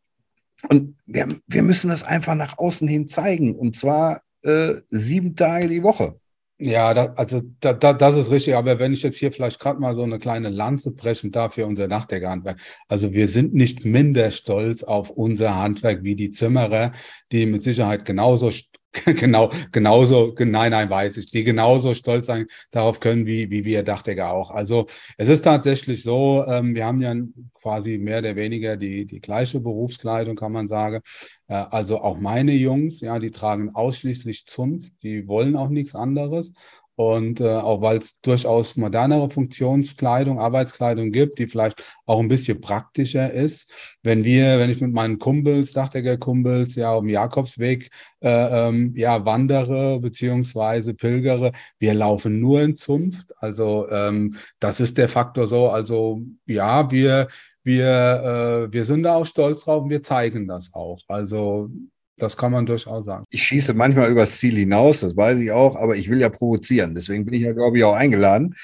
und wir, wir müssen das einfach nach außen hin zeigen. Und zwar äh, sieben Tage die Woche. Ja, da, also da, da, das ist richtig. Aber wenn ich jetzt hier vielleicht gerade mal so eine kleine Lanze brechen darf für unser Dachdeckerhandwerk. Also wir sind nicht minder stolz auf unser Handwerk wie die Zimmerer, die mit Sicherheit genauso [LAUGHS] genau, genauso, nein, nein, weiß ich, die genauso stolz sein darauf können, wie, wie wir Dachdecker auch. Also es ist tatsächlich so, ähm, wir haben ja quasi mehr oder weniger die, die gleiche Berufskleidung, kann man sagen. Äh, also auch meine Jungs, ja, die tragen ausschließlich Zunft, die wollen auch nichts anderes. Und äh, auch weil es durchaus modernere Funktionskleidung, Arbeitskleidung gibt, die vielleicht auch ein bisschen praktischer ist. Wenn wir, wenn ich mit meinen Kumpels, Dachdecker-Kumpels, ja, dem Jakobsweg äh, ähm, ja, wandere beziehungsweise pilgere, wir laufen nur in Zunft. Also ähm, das ist der Faktor so. Also ja, wir, wir, äh, wir sind da auch stolz drauf und wir zeigen das auch. Also das kann man durchaus sagen. Ich schieße manchmal übers Ziel hinaus, das weiß ich auch, aber ich will ja provozieren. Deswegen bin ich ja, glaube ich, auch eingeladen.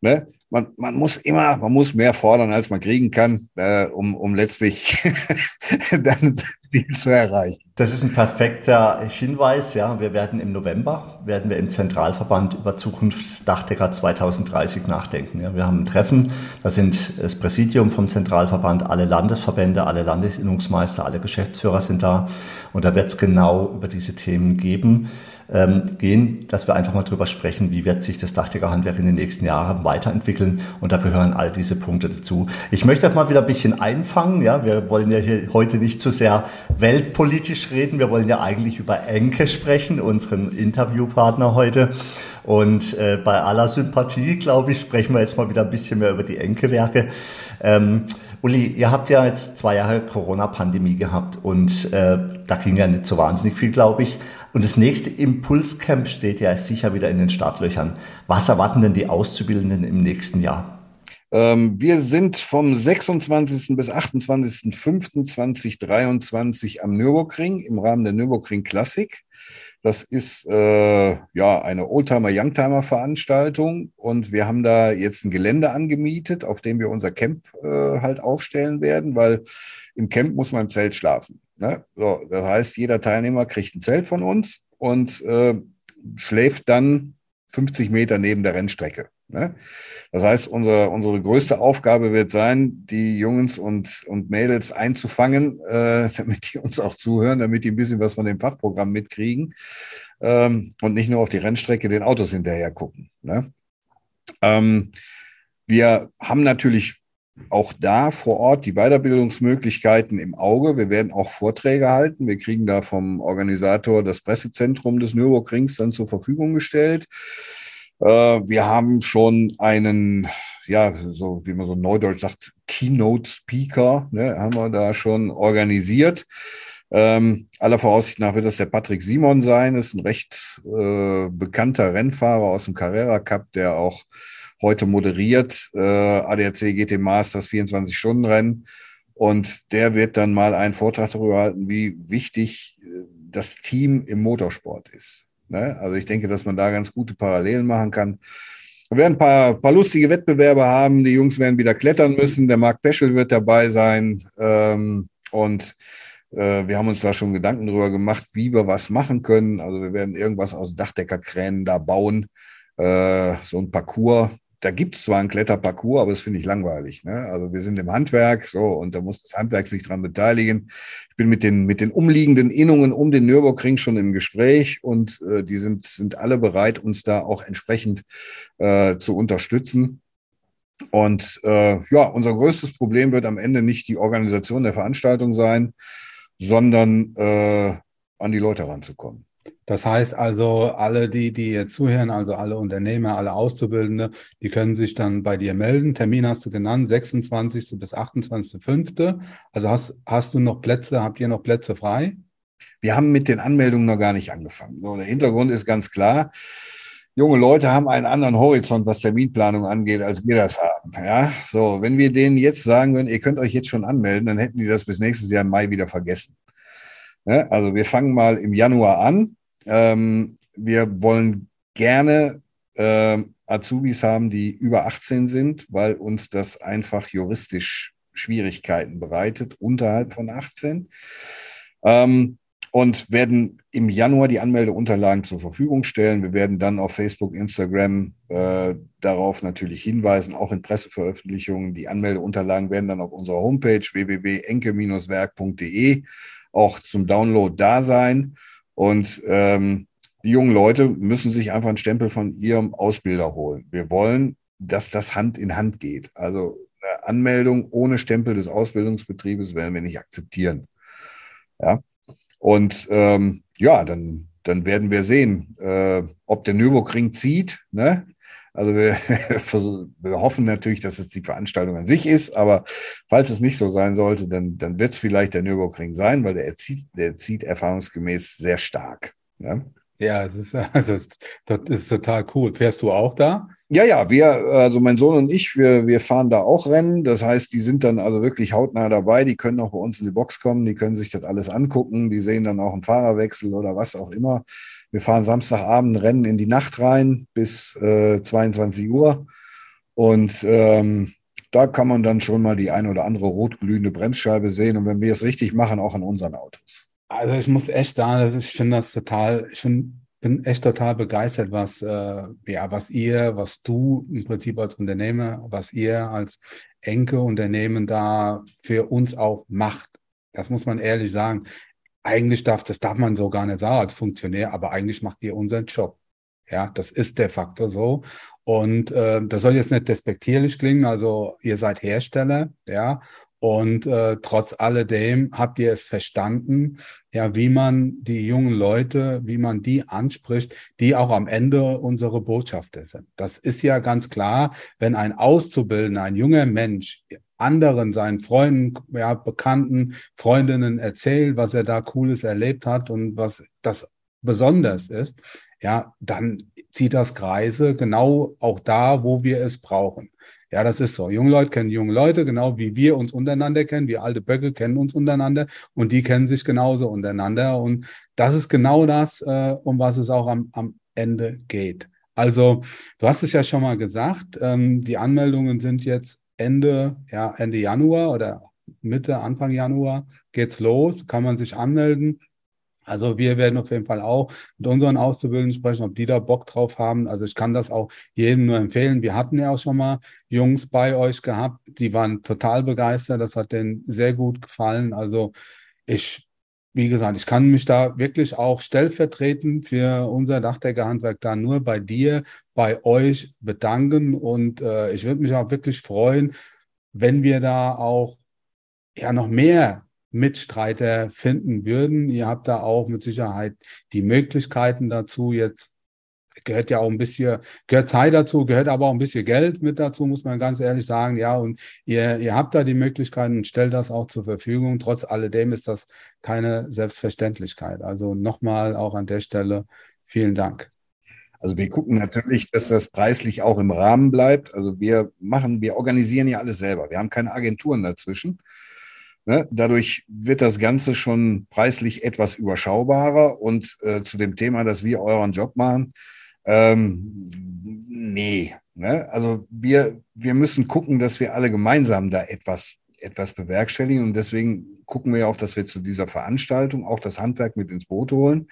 Ne? Man, man muss immer, man muss mehr fordern, als man kriegen kann, äh, um, um letztlich [LAUGHS] dann Ziel zu erreichen. Das ist ein perfekter Hinweis. Ja, wir werden im November werden wir im Zentralverband über Zukunft Dachdecker 2030 nachdenken. Ja, wir haben ein Treffen. Da sind das Präsidium vom Zentralverband, alle Landesverbände, alle Landesinnungsmeister, alle Geschäftsführer sind da. Und da wird es genau über diese Themen geben ähm, gehen, dass wir einfach mal drüber sprechen, wie wird sich das Dachdeckerhandwerk in den nächsten Jahren weiterentwickeln. Und da gehören all diese Punkte dazu. Ich möchte auch mal wieder ein bisschen einfangen. Ja, wir wollen ja hier heute nicht zu sehr weltpolitisch reden. Wir wollen ja eigentlich über Enke sprechen, unseren Interviewpartner heute. Und äh, bei aller Sympathie, glaube ich, sprechen wir jetzt mal wieder ein bisschen mehr über die Enke-Werke. Ähm, Uli, ihr habt ja jetzt zwei Jahre Corona-Pandemie gehabt und äh, da ging ja nicht so wahnsinnig viel, glaube ich. Und das nächste Impulscamp steht ja sicher wieder in den Startlöchern. Was erwarten denn die Auszubildenden im nächsten Jahr? Ähm, wir sind vom 26. bis 28.05.2023 am Nürburgring im Rahmen der Nürburgring Klassik. Das ist äh, ja eine Oldtimer-Youngtimer-Veranstaltung und wir haben da jetzt ein Gelände angemietet, auf dem wir unser Camp äh, halt aufstellen werden, weil im Camp muss man im Zelt schlafen. Ne? So, das heißt, jeder Teilnehmer kriegt ein Zelt von uns und äh, schläft dann 50 Meter neben der Rennstrecke. Ne? Das heißt, unsere, unsere größte Aufgabe wird sein, die Jungs und, und Mädels einzufangen, äh, [LAUGHS] damit die uns auch zuhören, damit die ein bisschen was von dem Fachprogramm mitkriegen ähm, und nicht nur auf die Rennstrecke den Autos hinterher gucken. Ne? Ähm, wir haben natürlich auch da vor Ort die Weiterbildungsmöglichkeiten im Auge. Wir werden auch Vorträge halten. Wir kriegen da vom Organisator das Pressezentrum des Nürburgrings dann zur Verfügung gestellt. Äh, wir haben schon einen, ja, so wie man so neudeutsch sagt, Keynote Speaker, ne, haben wir da schon organisiert. Ähm, aller Voraussicht nach wird das der Patrick Simon sein. Ist ein recht äh, bekannter Rennfahrer aus dem Carrera Cup, der auch heute moderiert, äh, ADAC GT Masters 24-Stunden-Rennen. Und der wird dann mal einen Vortrag darüber halten, wie wichtig äh, das Team im Motorsport ist. Ne? Also ich denke, dass man da ganz gute Parallelen machen kann. Wir werden ein paar, paar lustige Wettbewerbe haben. Die Jungs werden wieder klettern müssen. Der Marc Peschel wird dabei sein. Ähm, und äh, wir haben uns da schon Gedanken darüber gemacht, wie wir was machen können. Also wir werden irgendwas aus Dachdeckerkränen da bauen. Äh, so ein Parcours, da gibt es zwar einen Kletterparcours, aber das finde ich langweilig. Ne? Also wir sind im Handwerk so und da muss das Handwerk sich dran beteiligen. Ich bin mit den, mit den umliegenden Innungen um den Nürburgring schon im Gespräch und äh, die sind, sind alle bereit, uns da auch entsprechend äh, zu unterstützen. Und äh, ja, unser größtes Problem wird am Ende nicht die Organisation der Veranstaltung sein, sondern äh, an die Leute ranzukommen. Das heißt also, alle, die, die jetzt zuhören, also alle Unternehmer, alle Auszubildende, die können sich dann bei dir melden. Termin hast du genannt, 26. bis 28.05. Also hast, hast du noch Plätze, habt ihr noch Plätze frei? Wir haben mit den Anmeldungen noch gar nicht angefangen. So, der Hintergrund ist ganz klar. Junge Leute haben einen anderen Horizont, was Terminplanung angeht, als wir das haben. Ja, so, wenn wir denen jetzt sagen würden, ihr könnt euch jetzt schon anmelden, dann hätten die das bis nächstes Jahr im Mai wieder vergessen. Ja, also wir fangen mal im Januar an ähm, wir wollen gerne äh, Azubis haben, die über 18 sind, weil uns das einfach juristisch Schwierigkeiten bereitet, unterhalb von 18. Ähm, und werden im Januar die Anmeldeunterlagen zur Verfügung stellen. Wir werden dann auf Facebook, Instagram äh, darauf natürlich hinweisen, auch in Presseveröffentlichungen. Die Anmeldeunterlagen werden dann auf unserer Homepage www.enke-werk.de auch zum Download da sein. Und ähm, die jungen Leute müssen sich einfach einen Stempel von ihrem Ausbilder holen. Wir wollen, dass das Hand in Hand geht. Also eine Anmeldung ohne Stempel des Ausbildungsbetriebes werden wir nicht akzeptieren. Ja. Und ähm, ja, dann, dann werden wir sehen, äh, ob der Nürburgring zieht. Ne? Also wir, [LAUGHS] wir hoffen natürlich, dass es die Veranstaltung an sich ist, aber falls es nicht so sein sollte, dann, dann wird es vielleicht der Nürburgring sein, weil der zieht, der zieht erfahrungsgemäß sehr stark. Ne? Ja, es ist, [LAUGHS] das, das ist total cool. Fährst du auch da? Ja, ja, wir, also mein Sohn und ich, wir, wir fahren da auch Rennen. Das heißt, die sind dann also wirklich hautnah dabei. Die können auch bei uns in die Box kommen, die können sich das alles angucken. Die sehen dann auch einen Fahrerwechsel oder was auch immer. Wir fahren Samstagabend Rennen in die Nacht rein bis äh, 22 Uhr. Und ähm, da kann man dann schon mal die ein oder andere rotglühende Bremsscheibe sehen. Und wenn wir es richtig machen, auch an unseren Autos. Also ich muss echt sagen, ich finde das total, ich find, bin echt total begeistert, was, äh, ja, was ihr, was du im Prinzip als Unternehmer, was ihr als Enke-Unternehmen da für uns auch macht. Das muss man ehrlich sagen eigentlich darf, das darf man so gar nicht sagen als Funktionär, aber eigentlich macht ihr unseren Job. Ja, das ist de facto so. Und äh, das soll jetzt nicht despektierlich klingen, also ihr seid Hersteller, ja, und äh, trotz alledem habt ihr es verstanden, ja, wie man die jungen Leute, wie man die anspricht, die auch am Ende unsere Botschafter sind. Das ist ja ganz klar, wenn ein Auszubildender, ein junger Mensch anderen, seinen Freunden, ja, Bekannten, Freundinnen erzählt, was er da Cooles erlebt hat und was das besonders ist, ja, dann zieht das Kreise genau auch da, wo wir es brauchen. Ja, das ist so. Junge Leute kennen junge Leute, genau wie wir uns untereinander kennen. Wir alte Böcke kennen uns untereinander und die kennen sich genauso untereinander. Und das ist genau das, äh, um was es auch am, am Ende geht. Also, du hast es ja schon mal gesagt, ähm, die Anmeldungen sind jetzt Ende, ja, Ende Januar oder Mitte, Anfang Januar geht's los, kann man sich anmelden. Also wir werden auf jeden Fall auch mit unseren Auszubildenden sprechen, ob die da Bock drauf haben. Also ich kann das auch jedem nur empfehlen. Wir hatten ja auch schon mal Jungs bei euch gehabt, die waren total begeistert. Das hat denen sehr gut gefallen. Also ich wie gesagt, ich kann mich da wirklich auch stellvertretend für unser Dachdeckerhandwerk da nur bei dir, bei euch bedanken und äh, ich würde mich auch wirklich freuen, wenn wir da auch ja noch mehr Mitstreiter finden würden. Ihr habt da auch mit Sicherheit die Möglichkeiten dazu. Jetzt gehört ja auch ein bisschen, gehört Zeit dazu, gehört aber auch ein bisschen Geld mit dazu, muss man ganz ehrlich sagen. Ja, und ihr, ihr habt da die Möglichkeiten und stellt das auch zur Verfügung. Trotz alledem ist das keine Selbstverständlichkeit. Also nochmal auch an der Stelle vielen Dank. Also wir gucken natürlich, dass das preislich auch im Rahmen bleibt. Also wir machen, wir organisieren ja alles selber. Wir haben keine Agenturen dazwischen. Ne? Dadurch wird das Ganze schon preislich etwas überschaubarer. Und äh, zu dem Thema, dass wir euren Job machen, ähm, nee. Ne? Also wir, wir müssen gucken, dass wir alle gemeinsam da etwas, etwas bewerkstelligen. Und deswegen gucken wir ja auch, dass wir zu dieser Veranstaltung auch das Handwerk mit ins Boot holen.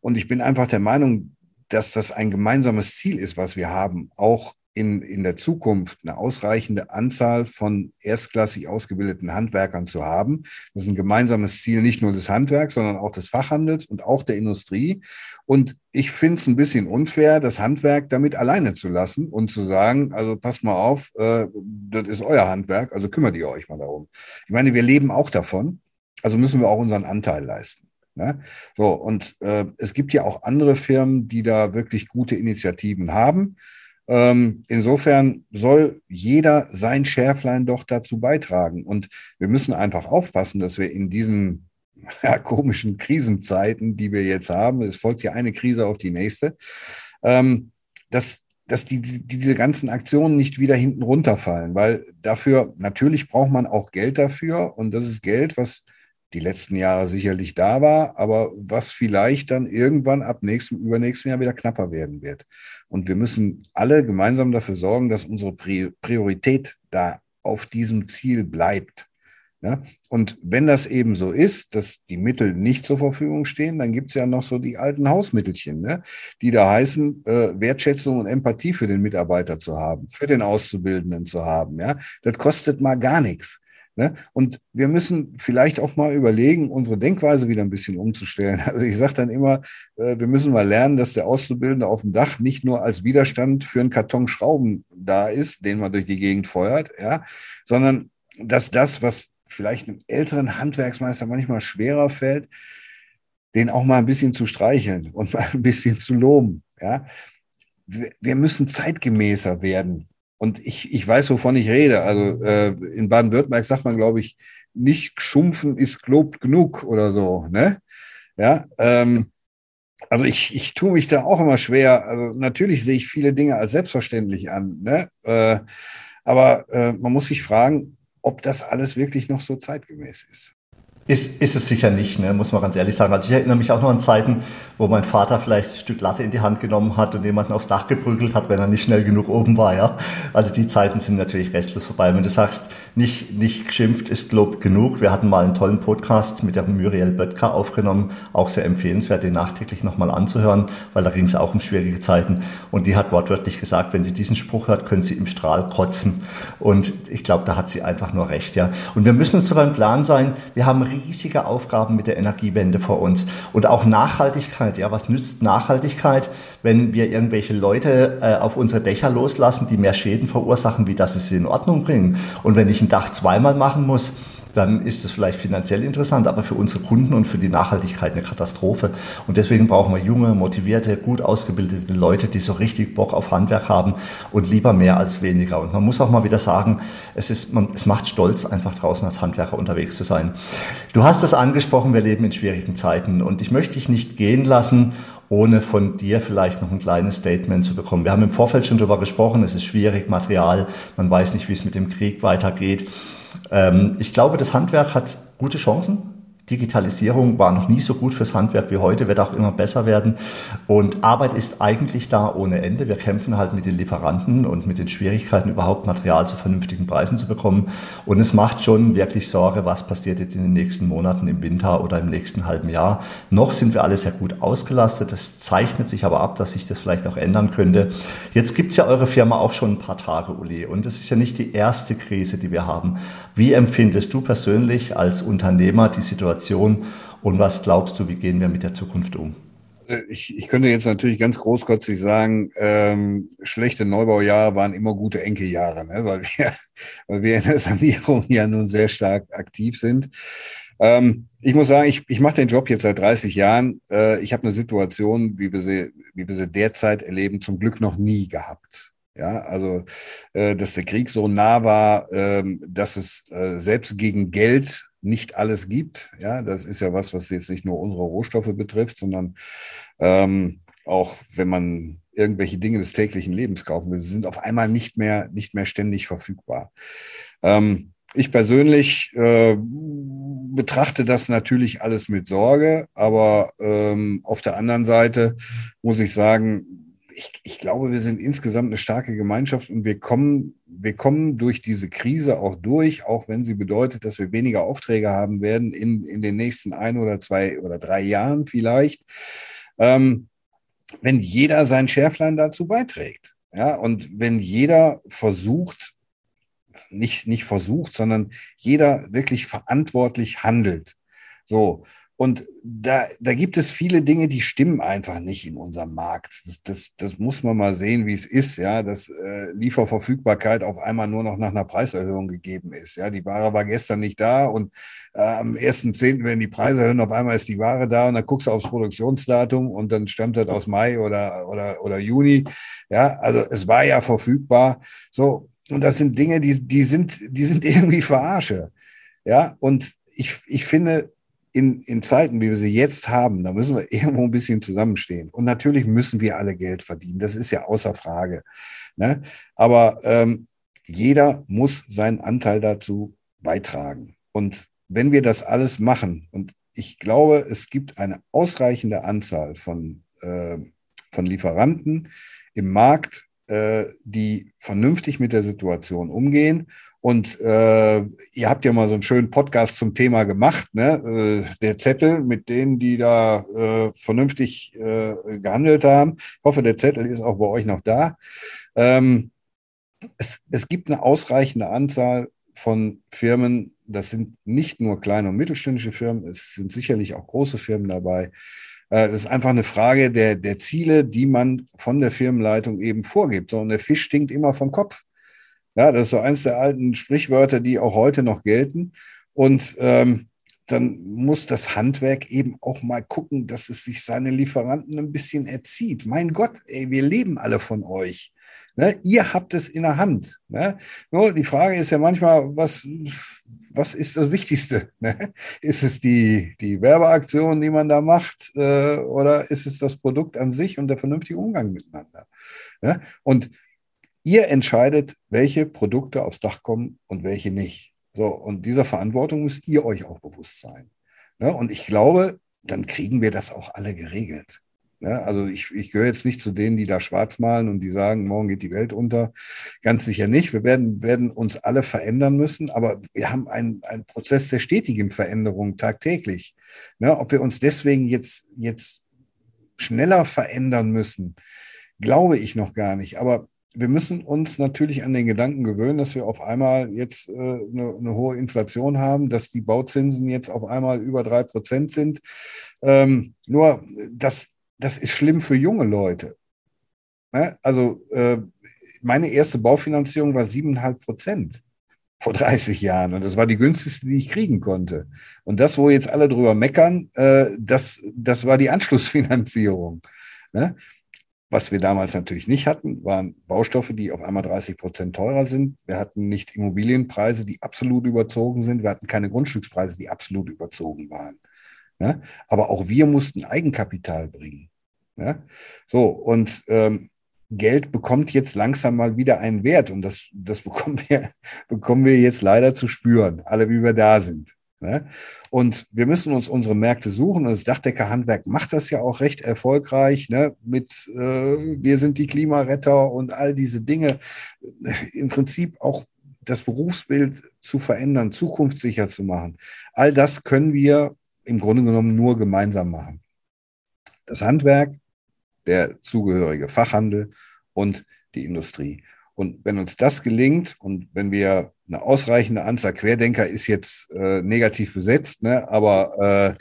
Und ich bin einfach der Meinung, dass das ein gemeinsames Ziel ist, was wir haben, auch in, in der Zukunft eine ausreichende Anzahl von erstklassig ausgebildeten Handwerkern zu haben. Das ist ein gemeinsames Ziel nicht nur des Handwerks, sondern auch des Fachhandels und auch der Industrie. Und ich finde es ein bisschen unfair, das Handwerk damit alleine zu lassen und zu sagen, also passt mal auf, äh, das ist euer Handwerk, also kümmert ihr euch mal darum. Ich meine, wir leben auch davon, also müssen wir auch unseren Anteil leisten. Ne? So, und äh, es gibt ja auch andere Firmen, die da wirklich gute Initiativen haben. Ähm, insofern soll jeder sein Schärflein doch dazu beitragen. Und wir müssen einfach aufpassen, dass wir in diesen [LAUGHS] ja, komischen Krisenzeiten, die wir jetzt haben, es folgt ja eine Krise auf die nächste, ähm, dass, dass die, die, diese ganzen Aktionen nicht wieder hinten runterfallen, weil dafür, natürlich braucht man auch Geld dafür und das ist Geld, was die letzten Jahre sicherlich da war, aber was vielleicht dann irgendwann ab nächstem, übernächsten Jahr wieder knapper werden wird. Und wir müssen alle gemeinsam dafür sorgen, dass unsere Priorität da auf diesem Ziel bleibt. Ja? Und wenn das eben so ist, dass die Mittel nicht zur Verfügung stehen, dann gibt es ja noch so die alten Hausmittelchen, ne? die da heißen, äh, Wertschätzung und Empathie für den Mitarbeiter zu haben, für den Auszubildenden zu haben. Ja? Das kostet mal gar nichts. Ne? Und wir müssen vielleicht auch mal überlegen, unsere Denkweise wieder ein bisschen umzustellen. [LAUGHS] Also ich sage dann immer, äh, wir müssen mal lernen, dass der Auszubildende auf dem Dach nicht nur als Widerstand für einen Karton Schrauben da ist, den man durch die Gegend feuert, ja, sondern dass das, was vielleicht einem älteren Handwerksmeister manchmal schwerer fällt, den auch mal ein bisschen zu streicheln und [LAUGHS] mal ein bisschen zu loben. Ja. Wir müssen zeitgemäßer werden und ich, ich weiß, wovon ich rede. Also äh, in Baden-Württemberg sagt man, glaube ich, nicht schumpfen ist gelobt genug oder so. Ne? Ja, ähm, also ich, ich tue mich da auch immer schwer. Also natürlich sehe ich viele Dinge als selbstverständlich an. Ne? Äh, aber äh, man muss sich fragen, ob das alles wirklich noch so zeitgemäß ist. Ist, ist es sicher nicht, ne? muss man ganz ehrlich sagen. Also ich erinnere mich auch noch an Zeiten, wo mein Vater vielleicht ein Stück Latte in die Hand genommen hat und jemanden aufs Dach geprügelt hat, wenn er nicht schnell genug oben war. Ja? Also die Zeiten sind natürlich restlos vorbei. Wenn du sagst, nicht, nicht geschimpft ist Lob genug. Wir hatten mal einen tollen Podcast mit der Muriel Böttger aufgenommen, auch sehr empfehlenswert, den nachträglich nochmal anzuhören, weil da ging es auch um schwierige Zeiten. Und die hat wortwörtlich gesagt, wenn sie diesen Spruch hört, können sie im Strahl kotzen. Und ich glaube, da hat sie einfach nur recht. Ja. Und wir müssen uns beim Klaren sein, wir haben riesige Aufgaben mit der Energiewende vor uns. Und auch Nachhaltigkeit. Ja, was nützt Nachhaltigkeit, wenn wir irgendwelche Leute äh, auf unsere Dächer loslassen, die mehr Schäden verursachen, wie dass sie sie in Ordnung bringen? Und wenn ich ein Dach zweimal machen muss, dann ist es vielleicht finanziell interessant, aber für unsere Kunden und für die Nachhaltigkeit eine Katastrophe. Und deswegen brauchen wir junge, motivierte, gut ausgebildete Leute, die so richtig Bock auf Handwerk haben und lieber mehr als weniger. Und man muss auch mal wieder sagen, es, ist, man, es macht stolz, einfach draußen als Handwerker unterwegs zu sein. Du hast es angesprochen, wir leben in schwierigen Zeiten und ich möchte dich nicht gehen lassen, ohne von dir vielleicht noch ein kleines Statement zu bekommen. Wir haben im Vorfeld schon darüber gesprochen, es ist schwierig, Material, man weiß nicht, wie es mit dem Krieg weitergeht. Ähm, ich glaube, das Handwerk hat gute Chancen. Digitalisierung war noch nie so gut fürs Handwerk wie heute, wird auch immer besser werden. Und Arbeit ist eigentlich da ohne Ende. Wir kämpfen halt mit den Lieferanten und mit den Schwierigkeiten, überhaupt Material zu vernünftigen Preisen zu bekommen. Und es macht schon wirklich Sorge, was passiert jetzt in den nächsten Monaten im Winter oder im nächsten halben Jahr. Noch sind wir alle sehr gut ausgelastet. Es zeichnet sich aber ab, dass sich das vielleicht auch ändern könnte. Jetzt gibt's ja eure Firma auch schon ein paar Tage, Uli. Und es ist ja nicht die erste Krise, die wir haben. Wie empfindest du persönlich als Unternehmer die Situation? Situation und was glaubst du, wie gehen wir mit der Zukunft um? Äh, ich, ich könnte jetzt natürlich ganz großkotzig sagen, ähm, schlechte Neubaujahre waren immer gute Enkeljahre, ne? weil, wir, [LAUGHS] weil wir in der Sanierung ja nun sehr stark aktiv sind. Ähm, ich muss sagen, ich, ich mache den Job jetzt seit 30 Jahren. Äh, ich habe eine Situation, wie wir, sie, wie wir sie derzeit erleben, zum Glück noch nie gehabt. Ja, also, äh, dass der Krieg so nah war, äh, dass es äh, selbst gegen Geld nicht alles gibt. Ja, das ist ja was, was jetzt nicht nur unsere Rohstoffe betrifft, sondern ähm, auch wenn man irgendwelche Dinge des täglichen Lebens kaufen will, sie sind auf einmal nicht mehr, nicht mehr ständig verfügbar. Ähm, ich persönlich äh, betrachte das natürlich alles mit Sorge, aber ähm, auf der anderen Seite muss ich sagen, ich, ich glaube, wir sind insgesamt eine starke Gemeinschaft und wir kommen, wir kommen durch diese Krise auch durch, auch wenn sie bedeutet, dass wir weniger Aufträge haben werden in, in den nächsten ein oder zwei oder drei Jahren vielleicht. Ähm, wenn jeder sein Schärflein dazu beiträgt. Ja, und wenn jeder versucht, nicht, nicht versucht, sondern jeder wirklich verantwortlich handelt. So. Und da, da gibt es viele Dinge, die stimmen einfach nicht in unserem Markt. Das, das, das muss man mal sehen, wie es ist, ja, dass äh, Lieferverfügbarkeit auf einmal nur noch nach einer Preiserhöhung gegeben ist. Ja, die Ware war gestern nicht da und äh, am 1.10., wenn die Preise erhöhen, auf einmal ist die Ware da und dann guckst du aufs Produktionsdatum und dann stammt das aus Mai oder, oder, oder Juni. Ja, also es war ja verfügbar. So, und das sind Dinge, die, die sind, die sind [LAUGHS] irgendwie verarsche. Ja, und ich, ich finde, in, in Zeiten, wie wir sie jetzt haben, da müssen wir [LAUGHS] irgendwo ein bisschen zusammenstehen. Und natürlich müssen wir alle Geld verdienen. Das ist ja außer Frage. Ne? Aber ähm, jeder muss seinen Anteil dazu beitragen. Und wenn wir das alles machen, und ich glaube, es gibt eine ausreichende Anzahl von, äh, von Lieferanten im Markt, äh, die vernünftig mit der Situation umgehen und äh, ihr habt ja mal so einen schönen Podcast zum Thema gemacht, ne? Äh, der Zettel mit denen, die da äh, vernünftig äh, gehandelt haben. Ich hoffe, der Zettel ist auch bei euch noch da. Ähm, es, es gibt eine ausreichende Anzahl von Firmen. Das sind nicht nur kleine und mittelständische Firmen, es sind sicherlich auch große Firmen dabei. Äh, es ist einfach eine Frage der, der Ziele, die man von der Firmenleitung eben vorgibt. So, und der Fisch stinkt immer vom Kopf. Ja, das ist so eins der alten Sprichwörter, die auch heute noch gelten. Und ähm, dann muss das Handwerk eben auch mal gucken, dass es sich seine Lieferanten ein bisschen erzieht. Mein Gott, ey, wir leben alle von euch. Ne? Ihr habt es in der Hand. Ne? Nur die Frage ist ja manchmal, was, was ist das Wichtigste? [LAUGHS] Ne? Ist es die, die Werbeaktion, die man da macht, äh, oder ist es das Produkt an sich und der vernünftige Umgang miteinander? Ne? Und Ihr entscheidet, welche Produkte aufs Dach kommen und welche nicht. So, und dieser Verantwortung müsst ihr euch auch bewusst sein. Ja, und ich glaube, dann kriegen wir das auch alle geregelt. Ja, also ich, ich gehöre jetzt nicht zu denen, die da schwarz malen und die sagen, morgen geht die Welt unter. Ganz sicher nicht. Wir werden, werden uns alle verändern müssen, aber wir haben einen, einen Prozess der stetigen Veränderung tagtäglich. Ja, ob wir uns deswegen jetzt, jetzt schneller verändern müssen, glaube ich noch gar nicht. Aber wir müssen uns natürlich an den Gedanken gewöhnen, dass wir auf einmal jetzt äh, eine, eine, hohe Inflation haben, dass die Bauzinsen jetzt auf einmal über drei Prozent sind. Ähm, nur das, das ist schlimm für junge Leute. Ne? Also äh, meine erste Baufinanzierung war siebeneinhalb Prozent vor 30 Jahren und das war die günstigste, die ich kriegen konnte. Und das, wo jetzt alle drüber meckern, äh, das, das war die Anschlussfinanzierung. Ne? Was wir damals natürlich nicht hatten, waren Baustoffe, die auf einmal 30 Prozent teurer sind. Wir hatten nicht Immobilienpreise, die absolut überzogen sind. Wir hatten keine Grundstückspreise, die absolut überzogen waren. Ja? Aber auch wir mussten Eigenkapital bringen. Ja? So, und ähm, Geld bekommt jetzt langsam mal wieder einen Wert. Und das, das [LAUGHS] bekommen, wir, bekommen wir jetzt leider zu spüren, alle wie wir da sind. Ne? Und wir müssen uns unsere Märkte suchen. Und das Dachdeckerhandwerk macht das ja auch recht erfolgreich ne? mit äh, Wir sind die Klimaretter und all diese Dinge. Im Prinzip auch das Berufsbild zu verändern, zukunftssicher zu machen. All das können wir im Grunde genommen nur gemeinsam machen. Das Handwerk, der zugehörige Fachhandel und die Industrie. Und wenn uns das gelingt und wenn wir eine ausreichende Anzahl Querdenker ist jetzt äh, negativ besetzt, ne? aber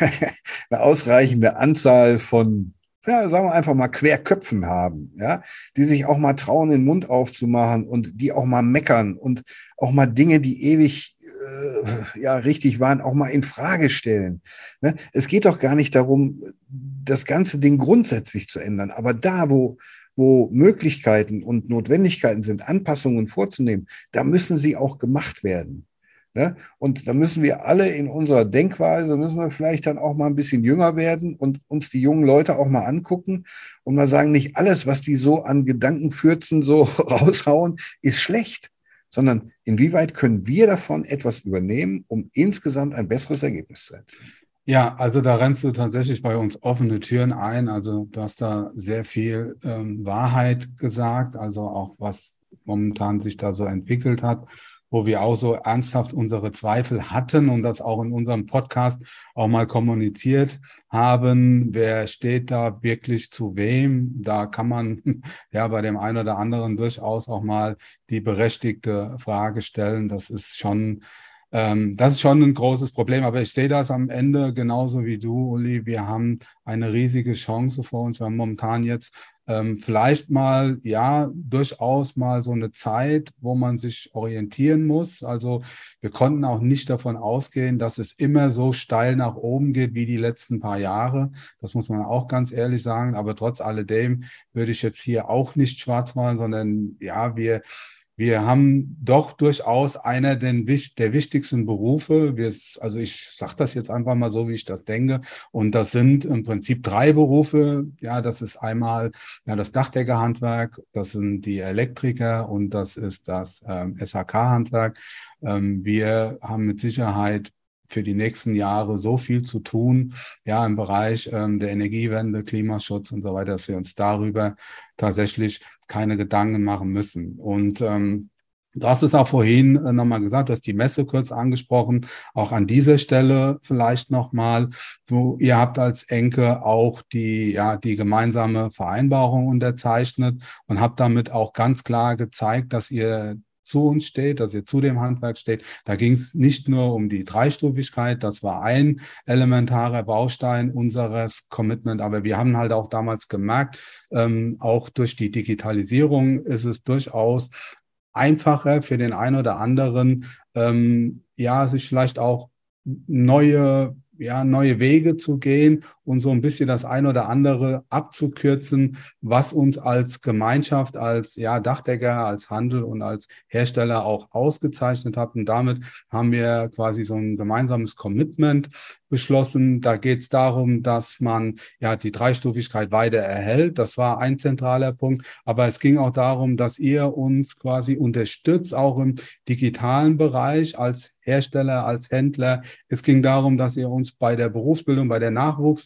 äh, [LAUGHS] eine ausreichende Anzahl von ja, sagen wir einfach mal Querköpfen haben, ja, die sich auch mal trauen, den Mund aufzumachen und die auch mal meckern und auch mal Dinge, die ewig äh, ja richtig waren, auch mal in Frage stellen. Ne? Es geht doch gar nicht darum, das ganze Ding grundsätzlich zu ändern, aber da, wo wo Möglichkeiten und Notwendigkeiten sind, Anpassungen vorzunehmen, da müssen sie auch gemacht werden. Ne? Und da müssen wir alle in unserer Denkweise, müssen wir vielleicht dann auch mal ein bisschen jünger werden und uns die jungen Leute auch mal angucken und mal sagen, nicht alles, was die so an Gedankenfürzen so [LAUGHS] raushauen, ist schlecht, sondern inwieweit können wir davon etwas übernehmen, um insgesamt ein besseres Ergebnis zu erzielen. Ja, also da rennst du tatsächlich bei uns offene Türen ein. Also du hast da sehr viel ähm, Wahrheit gesagt, also auch was momentan sich da so entwickelt hat wo wir auch so ernsthaft unsere Zweifel hatten und das auch in unserem Podcast auch mal kommuniziert haben. Wer steht da wirklich zu wem? Da kann man [LAUGHS] ja bei dem einen oder anderen durchaus auch mal die berechtigte Frage stellen. Das ist schon ähm, das ist schon ein großes Problem, aber ich sehe das am Ende genauso wie du, Uli. Wir haben eine riesige Chance vor uns. Wir haben momentan jetzt ähm, vielleicht mal, ja, durchaus mal so eine Zeit, wo man sich orientieren muss. Also wir konnten auch nicht davon ausgehen, dass es immer so steil nach oben geht wie die letzten paar Jahre. Das muss man auch ganz ehrlich sagen. Aber trotz alledem würde ich jetzt hier auch nicht schwarz malen, sondern ja, wir wir haben doch durchaus einer der, wichtigsten Berufe. Wir, also ich sage das jetzt einfach mal so, wie ich das denke. Und das sind im Prinzip drei Berufe. Ja, das ist einmal ja, das Dachdeckerhandwerk, das sind die Elektriker und das ist das ähm, SHK-Handwerk. Ähm, wir haben mit Sicherheit für die nächsten Jahre so viel zu tun, ja, im Bereich ähm, der Energiewende, Klimaschutz und so weiter, dass wir uns darüber tatsächlich keine Gedanken machen müssen. Und ähm, Du hast es auch vorhin äh, nochmal gesagt, du hast die Messe kurz angesprochen. Auch an dieser Stelle vielleicht nochmal. Du, ihr habt als Enke auch die, ja, die gemeinsame Vereinbarung unterzeichnet und habt damit auch ganz klar gezeigt, dass ihr zu uns steht, dass ihr zu dem Handwerk steht. Da ging es nicht nur um die Dreistufigkeit, das war ein elementarer Baustein unseres Commitment, aber wir haben halt auch damals gemerkt, ähm, auch durch die Digitalisierung ist es durchaus einfacher für den einen oder anderen, ähm, ja, sich vielleicht auch neue ja, neue Wege zu gehen und so ein bisschen das ein oder andere abzukürzen, was uns als Gemeinschaft, als ja, Dachdecker, als Handel und als Hersteller auch ausgezeichnet hat. Und damit haben wir quasi so ein gemeinsames Commitment beschlossen. Da geht es darum, dass man ja die Dreistufigkeit weiter erhält. Das war ein zentraler Punkt. Aber es ging auch darum, dass ihr uns quasi unterstützt, auch im digitalen Bereich als Hersteller, als Händler. Es ging darum, dass ihr uns bei der Berufsbildung, bei der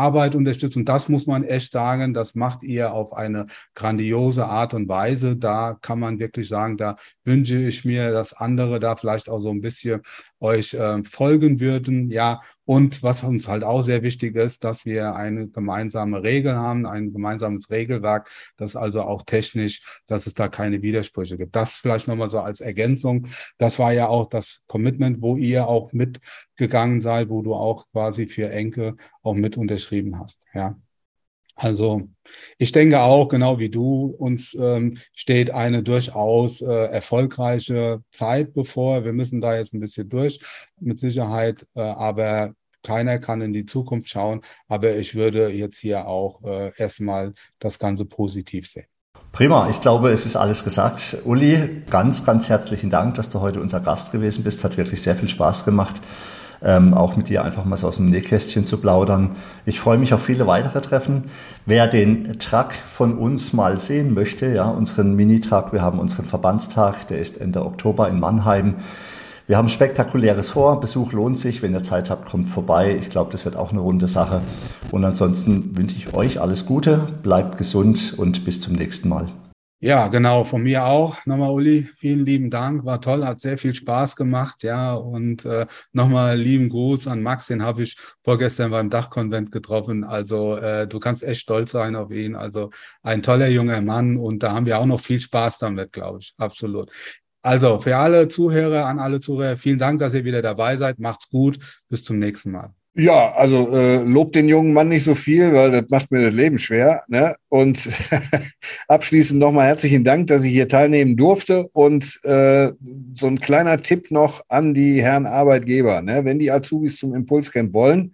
Nachwuchsarbeit unterstützt. Und das muss man echt sagen, das macht ihr auf eine grandiose Art und Weise. Da kann man wirklich sagen, da wünsche ich mir, dass andere da vielleicht auch so ein bisschen euch äh, folgen würden. Ja, und was uns halt auch sehr wichtig ist, dass wir eine gemeinsame Regel haben, ein gemeinsames Regelwerk, das also auch technisch, dass es da keine Widersprüche gibt. Das vielleicht nochmal so als Ergänzung. Das war ja auch das Commitment, wo ihr auch mitgegangen seid, wo du auch quasi für Enke auch mit unterschrieben hast. Ja. Also ich denke auch, genau wie du, uns ähm, steht eine durchaus äh, erfolgreiche Zeit bevor. Wir müssen da jetzt ein bisschen durch, mit Sicherheit. Äh, aber keiner kann in die Zukunft schauen, aber ich würde jetzt hier auch äh, erstmal das Ganze positiv sehen. Prima, ich glaube, es ist alles gesagt. Uli, ganz, ganz herzlichen Dank, dass du heute unser Gast gewesen bist. Hat wirklich sehr viel Spaß gemacht, ähm, auch mit dir einfach mal so aus dem Nähkästchen zu plaudern. Ich freue mich auf viele weitere Treffen. Wer den Truck von uns mal sehen möchte, ja, unseren Mini-Truck, wir haben unseren Verbandstag, der ist Ende Oktober in Mannheim. Wir haben spektakuläres vor. Besuch lohnt sich. Wenn ihr Zeit habt, kommt vorbei. Ich glaube, das wird auch eine runde Sache. Und ansonsten wünsche ich euch alles Gute. Bleibt gesund und bis zum nächsten Mal. Ja, genau, von mir auch. Nochmal, Uli, vielen lieben Dank. War toll, hat sehr viel Spaß gemacht, ja. Und äh, nochmal lieben Gruß an Max, den habe ich vorgestern beim Dachkonvent getroffen. Also äh, du kannst echt stolz sein auf ihn. Also ein toller junger Mann und da haben wir auch noch viel Spaß damit, glaube ich. Absolut. Also für alle Zuhörer, an alle Zuhörer, vielen Dank, dass ihr wieder dabei seid. Macht's gut. Bis zum nächsten Mal. Ja, also äh, lob den jungen Mann nicht so viel, weil das macht mir das Leben schwer. Ne? Und [LAUGHS] abschließend nochmal herzlichen Dank, dass ich hier teilnehmen durfte. Und äh, so ein kleiner Tipp noch an die Herren Arbeitgeber. Ne? Wenn die Azubis zum Impulscamp wollen,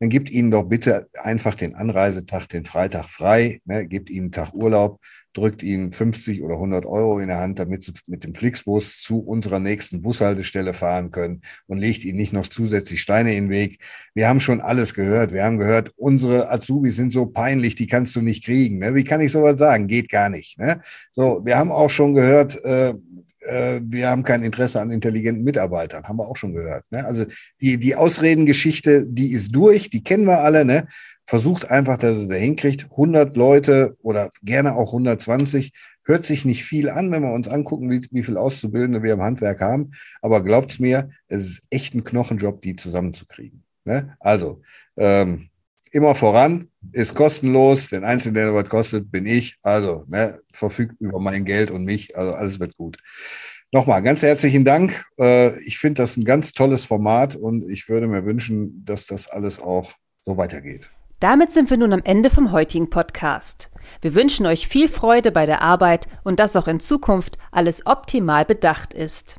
dann gibt ihnen doch bitte einfach den Anreisetag, den Freitag frei, ne? gebt ihnen einen Tag Urlaub drückt ihnen 50 oder 100 Euro in der Hand, damit sie mit dem Flixbus zu unserer nächsten Bushaltestelle fahren können und legt ihnen nicht noch zusätzlich Steine in den Weg. Wir haben schon alles gehört. Wir haben gehört, unsere Azubis sind so peinlich, die kannst du nicht kriegen. Ne? Wie kann ich sowas sagen? Geht gar nicht. Ne? So, wir haben auch schon gehört, äh, äh, wir haben kein Interesse an intelligenten Mitarbeitern, haben wir auch schon gehört. Ne? Also die, die Ausredengeschichte, die ist durch, die kennen wir alle. Ne? versucht einfach, dass es da hinkriegt. 100 Leute oder gerne auch 120 hört sich nicht viel an, wenn wir uns angucken, wie, wie viel Auszubildende wir im Handwerk haben. Aber glaubt's mir, es ist echt ein Knochenjob, die zusammenzukriegen. Ne? Also, ähm, immer voran, ist kostenlos. Den Einzigen, der was kostet, bin ich. Also, ne, verfügt über mein Geld und mich. Also, alles wird gut. Nochmal ganz herzlichen Dank. Äh, ich finde das ein ganz tolles Format und ich würde mir wünschen, dass das alles auch so weitergeht. Damit sind wir nun am Ende vom heutigen Podcast. Wir wünschen euch viel Freude bei der Arbeit und dass auch in Zukunft alles optimal bedacht ist.